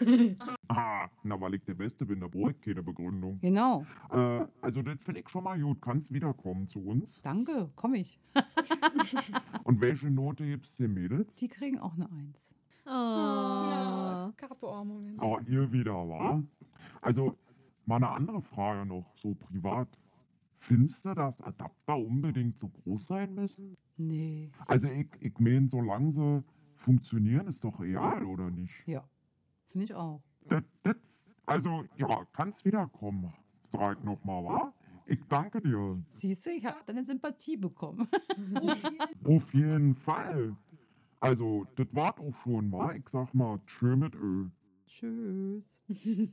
ah, na, weil ich der Beste bin, da brauche ich keine Begründung. Genau. Äh, also, das finde ich schon mal gut. Kannst wiederkommen zu uns. Danke, komm ich. Und welche Note gibt's den Mädels? Die kriegen auch eine Eins. Oh. Carpe Moment. Oh, ihr wieder, wa? Also, mal eine andere Frage noch, so privat. Findest du, dass Adapter unbedingt so groß sein müssen? Nee. Also, ich, ich meine, solange sie funktionieren, ist doch real, oder nicht? Ja. Finde ich auch. Das, das, also, ja, kannst wiederkommen, sag nochmal, wa? Ich danke dir. Siehst du, ich habe deine Sympathie bekommen. Auf jeden Fall. Also, das war auch schon, wa? Ich sag mal, tschö mit Ö. Tschüss.